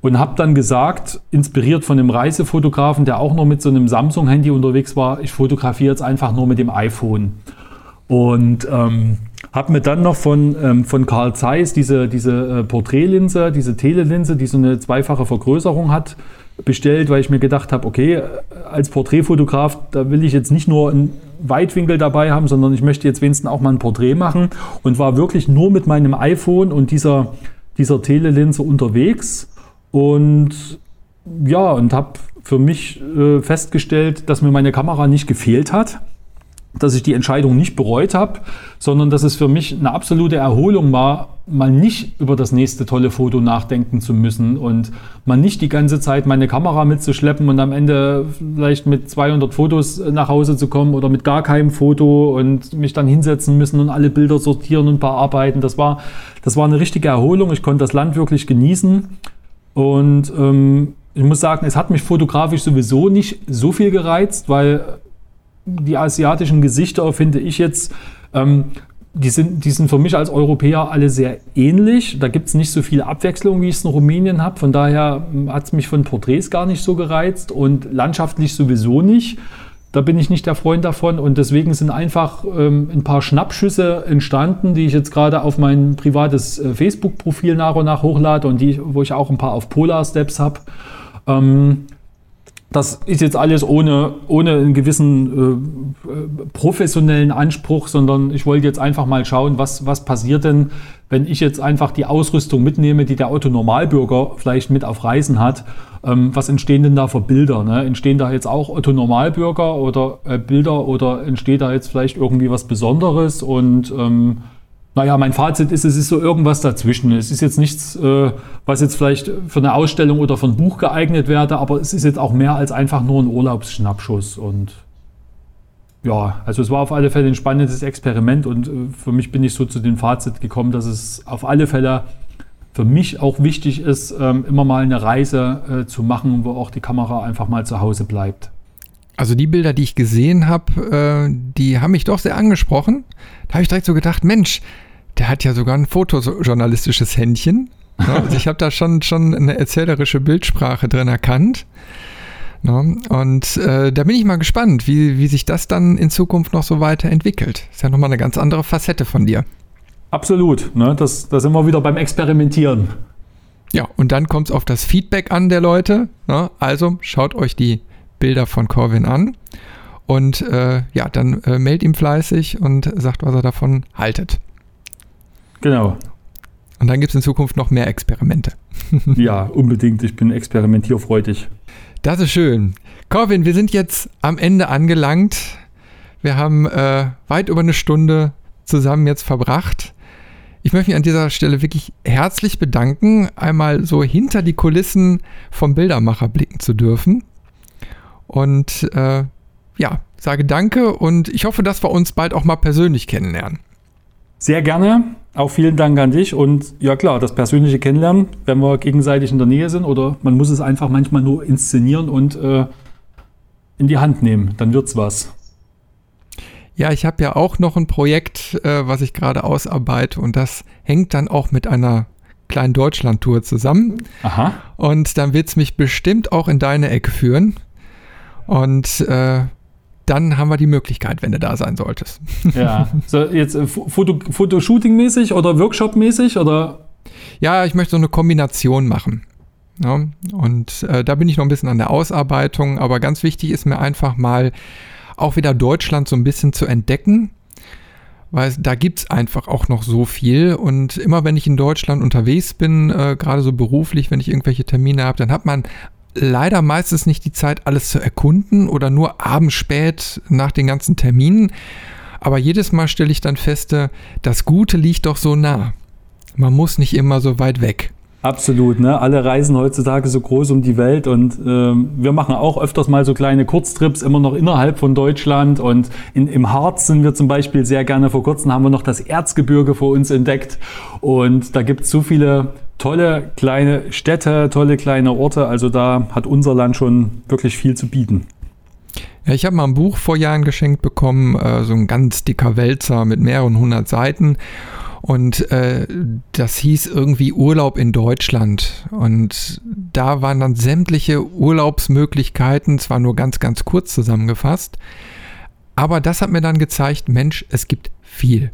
Speaker 1: und habe dann gesagt, inspiriert von einem Reisefotografen, der auch noch mit so einem Samsung-Handy unterwegs war, ich fotografiere jetzt einfach nur mit dem iPhone. Und ähm, habe mir dann noch von, ähm, von Carl Zeiss diese, diese äh, Porträtlinse, diese Telelinse, die so eine zweifache Vergrößerung hat, bestellt, weil ich mir gedacht habe, okay, als Porträtfotograf, da will ich jetzt nicht nur einen Weitwinkel dabei haben, sondern ich möchte jetzt wenigstens auch mal ein Porträt machen und war wirklich nur mit meinem iPhone und dieser, dieser Telelinse unterwegs und ja, und habe für mich äh, festgestellt, dass mir meine Kamera nicht gefehlt hat dass ich die Entscheidung nicht bereut habe, sondern dass es für mich eine absolute Erholung war, mal nicht über das nächste tolle Foto nachdenken zu müssen und mal nicht die ganze Zeit meine Kamera mitzuschleppen und am Ende vielleicht mit 200 Fotos nach Hause zu kommen oder mit gar keinem Foto und mich dann hinsetzen müssen und alle Bilder sortieren und bearbeiten. Das war, das war eine richtige Erholung. Ich konnte das Land wirklich genießen und ähm, ich muss sagen, es hat mich fotografisch sowieso nicht so viel gereizt, weil die asiatischen Gesichter, finde ich jetzt, ähm, die, sind, die sind für mich als Europäer alle sehr ähnlich. Da gibt es nicht so viel Abwechslung, wie ich es in Rumänien habe. Von daher ähm, hat es mich von Porträts gar nicht so gereizt und landschaftlich sowieso nicht. Da bin ich nicht der Freund davon und deswegen sind einfach ähm, ein paar Schnappschüsse entstanden, die ich jetzt gerade auf mein privates äh, Facebook-Profil nach und nach hochlade und die, wo ich auch ein paar auf Polar Steps habe. Ähm, das ist jetzt alles ohne, ohne einen gewissen äh, professionellen Anspruch, sondern ich wollte jetzt einfach mal schauen, was, was passiert denn, wenn ich jetzt einfach die Ausrüstung mitnehme, die der Otto-Normalbürger vielleicht mit auf Reisen hat. Ähm, was entstehen denn da für Bilder? Ne? Entstehen da jetzt auch Otto-Normalbürger oder äh, Bilder oder entsteht da jetzt vielleicht irgendwie was Besonderes? Und ähm, naja, mein Fazit ist, es ist so irgendwas dazwischen. Es ist jetzt nichts, äh, was jetzt vielleicht für eine Ausstellung oder für ein Buch geeignet wäre, aber es ist jetzt auch mehr als einfach nur ein Urlaubsschnappschuss. Und ja, also es war auf alle Fälle ein spannendes Experiment und äh, für mich bin ich so zu dem Fazit gekommen, dass es auf alle Fälle für mich auch wichtig ist, ähm, immer mal eine Reise äh, zu machen, wo auch die Kamera einfach mal zu Hause bleibt.
Speaker 3: Also die Bilder, die ich gesehen habe, äh, die haben mich doch sehr angesprochen. Da habe ich direkt so gedacht, Mensch, der hat ja sogar ein fotojournalistisches Händchen. Ja, also ich habe da schon, schon eine erzählerische Bildsprache drin erkannt. Ja, und äh, da bin ich mal gespannt, wie, wie sich das dann in Zukunft noch so weiterentwickelt. Ist ja nochmal eine ganz andere Facette von dir.
Speaker 1: Absolut. Ne? Das, da sind wir wieder beim Experimentieren.
Speaker 3: Ja, und dann kommt es auf das Feedback an der Leute. Ne? Also schaut euch die Bilder von Corvin an und äh, ja, dann äh, meldet ihm fleißig und sagt, was er davon haltet.
Speaker 1: Genau.
Speaker 3: Und dann gibt es in Zukunft noch mehr Experimente.
Speaker 1: ja, unbedingt. Ich bin experimentierfreudig.
Speaker 3: Das ist schön. Corvin, wir sind jetzt am Ende angelangt. Wir haben äh, weit über eine Stunde zusammen jetzt verbracht. Ich möchte mich an dieser Stelle wirklich herzlich bedanken, einmal so hinter die Kulissen vom Bildermacher blicken zu dürfen. Und äh, ja, sage danke und ich hoffe, dass wir uns bald auch mal persönlich kennenlernen.
Speaker 1: Sehr gerne. Auch vielen Dank an dich. Und ja klar, das persönliche Kennenlernen, wenn wir gegenseitig in der Nähe sind oder man muss es einfach manchmal nur inszenieren und äh, in die Hand nehmen. Dann wird's was.
Speaker 3: Ja, ich habe ja auch noch ein Projekt, äh, was ich gerade ausarbeite und das hängt dann auch mit einer kleinen Deutschland-Tour zusammen.
Speaker 1: Aha.
Speaker 3: Und dann wird es mich bestimmt auch in deine Ecke führen. Und äh, dann haben wir die Möglichkeit, wenn du da sein solltest.
Speaker 1: Ja, so jetzt äh, Foto, Fotoshooting-mäßig oder Workshop-mäßig oder?
Speaker 3: Ja, ich möchte so eine Kombination machen. Ja, und äh, da bin ich noch ein bisschen an der Ausarbeitung, aber ganz wichtig ist mir einfach mal auch wieder Deutschland so ein bisschen zu entdecken, weil da gibt es einfach auch noch so viel. Und immer wenn ich in Deutschland unterwegs bin, äh, gerade so beruflich, wenn ich irgendwelche Termine habe, dann hat man leider meistens nicht die Zeit, alles zu erkunden oder nur abends spät nach den ganzen Terminen. Aber jedes Mal stelle ich dann fest, äh, das Gute liegt doch so nah. Man muss nicht immer so weit weg.
Speaker 1: Absolut, ne? Alle reisen heutzutage so groß um die Welt und ähm, wir machen auch öfters mal so kleine Kurztrips immer noch innerhalb von Deutschland und in, im Harz sind wir zum Beispiel sehr gerne. Vor kurzem haben wir noch das Erzgebirge vor uns entdeckt und da gibt es so viele tolle kleine Städte, tolle kleine Orte. Also da hat unser Land schon wirklich viel zu bieten.
Speaker 3: Ja, ich habe mal ein Buch vor Jahren geschenkt bekommen, äh, so ein ganz dicker Wälzer mit mehreren hundert Seiten. Und äh, das hieß irgendwie Urlaub in Deutschland. Und da waren dann sämtliche Urlaubsmöglichkeiten, zwar nur ganz, ganz kurz zusammengefasst. Aber das hat mir dann gezeigt, Mensch, es gibt viel.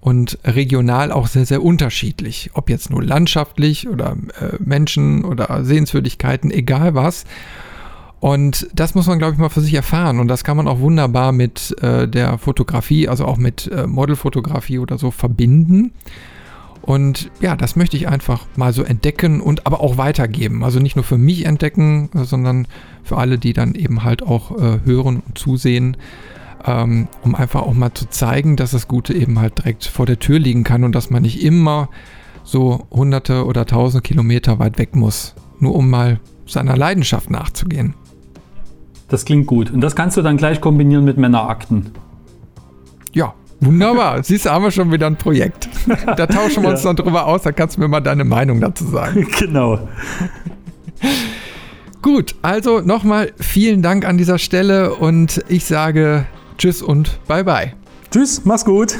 Speaker 3: Und regional auch sehr, sehr unterschiedlich. Ob jetzt nur landschaftlich oder äh, Menschen oder Sehenswürdigkeiten, egal was. Und das muss man, glaube ich, mal für sich erfahren. Und das kann man auch wunderbar mit äh, der Fotografie, also auch mit äh, Modelfotografie oder so verbinden. Und ja, das möchte ich einfach mal so entdecken und aber auch weitergeben. Also nicht nur für mich entdecken, sondern für alle, die dann eben halt auch äh, hören und zusehen, ähm, um einfach auch mal zu zeigen, dass das Gute eben halt direkt vor der Tür liegen kann und dass man nicht immer so hunderte oder tausende Kilometer weit weg muss, nur um mal seiner Leidenschaft nachzugehen.
Speaker 1: Das klingt gut. Und das kannst du dann gleich kombinieren mit Männerakten.
Speaker 3: Ja, wunderbar. Siehst du, haben wir schon wieder ein Projekt. Da tauschen wir uns ja. dann drüber aus, da kannst du mir mal deine Meinung dazu sagen.
Speaker 1: Genau.
Speaker 3: Gut, also nochmal vielen Dank an dieser Stelle und ich sage Tschüss und Bye-bye.
Speaker 1: Tschüss, mach's gut.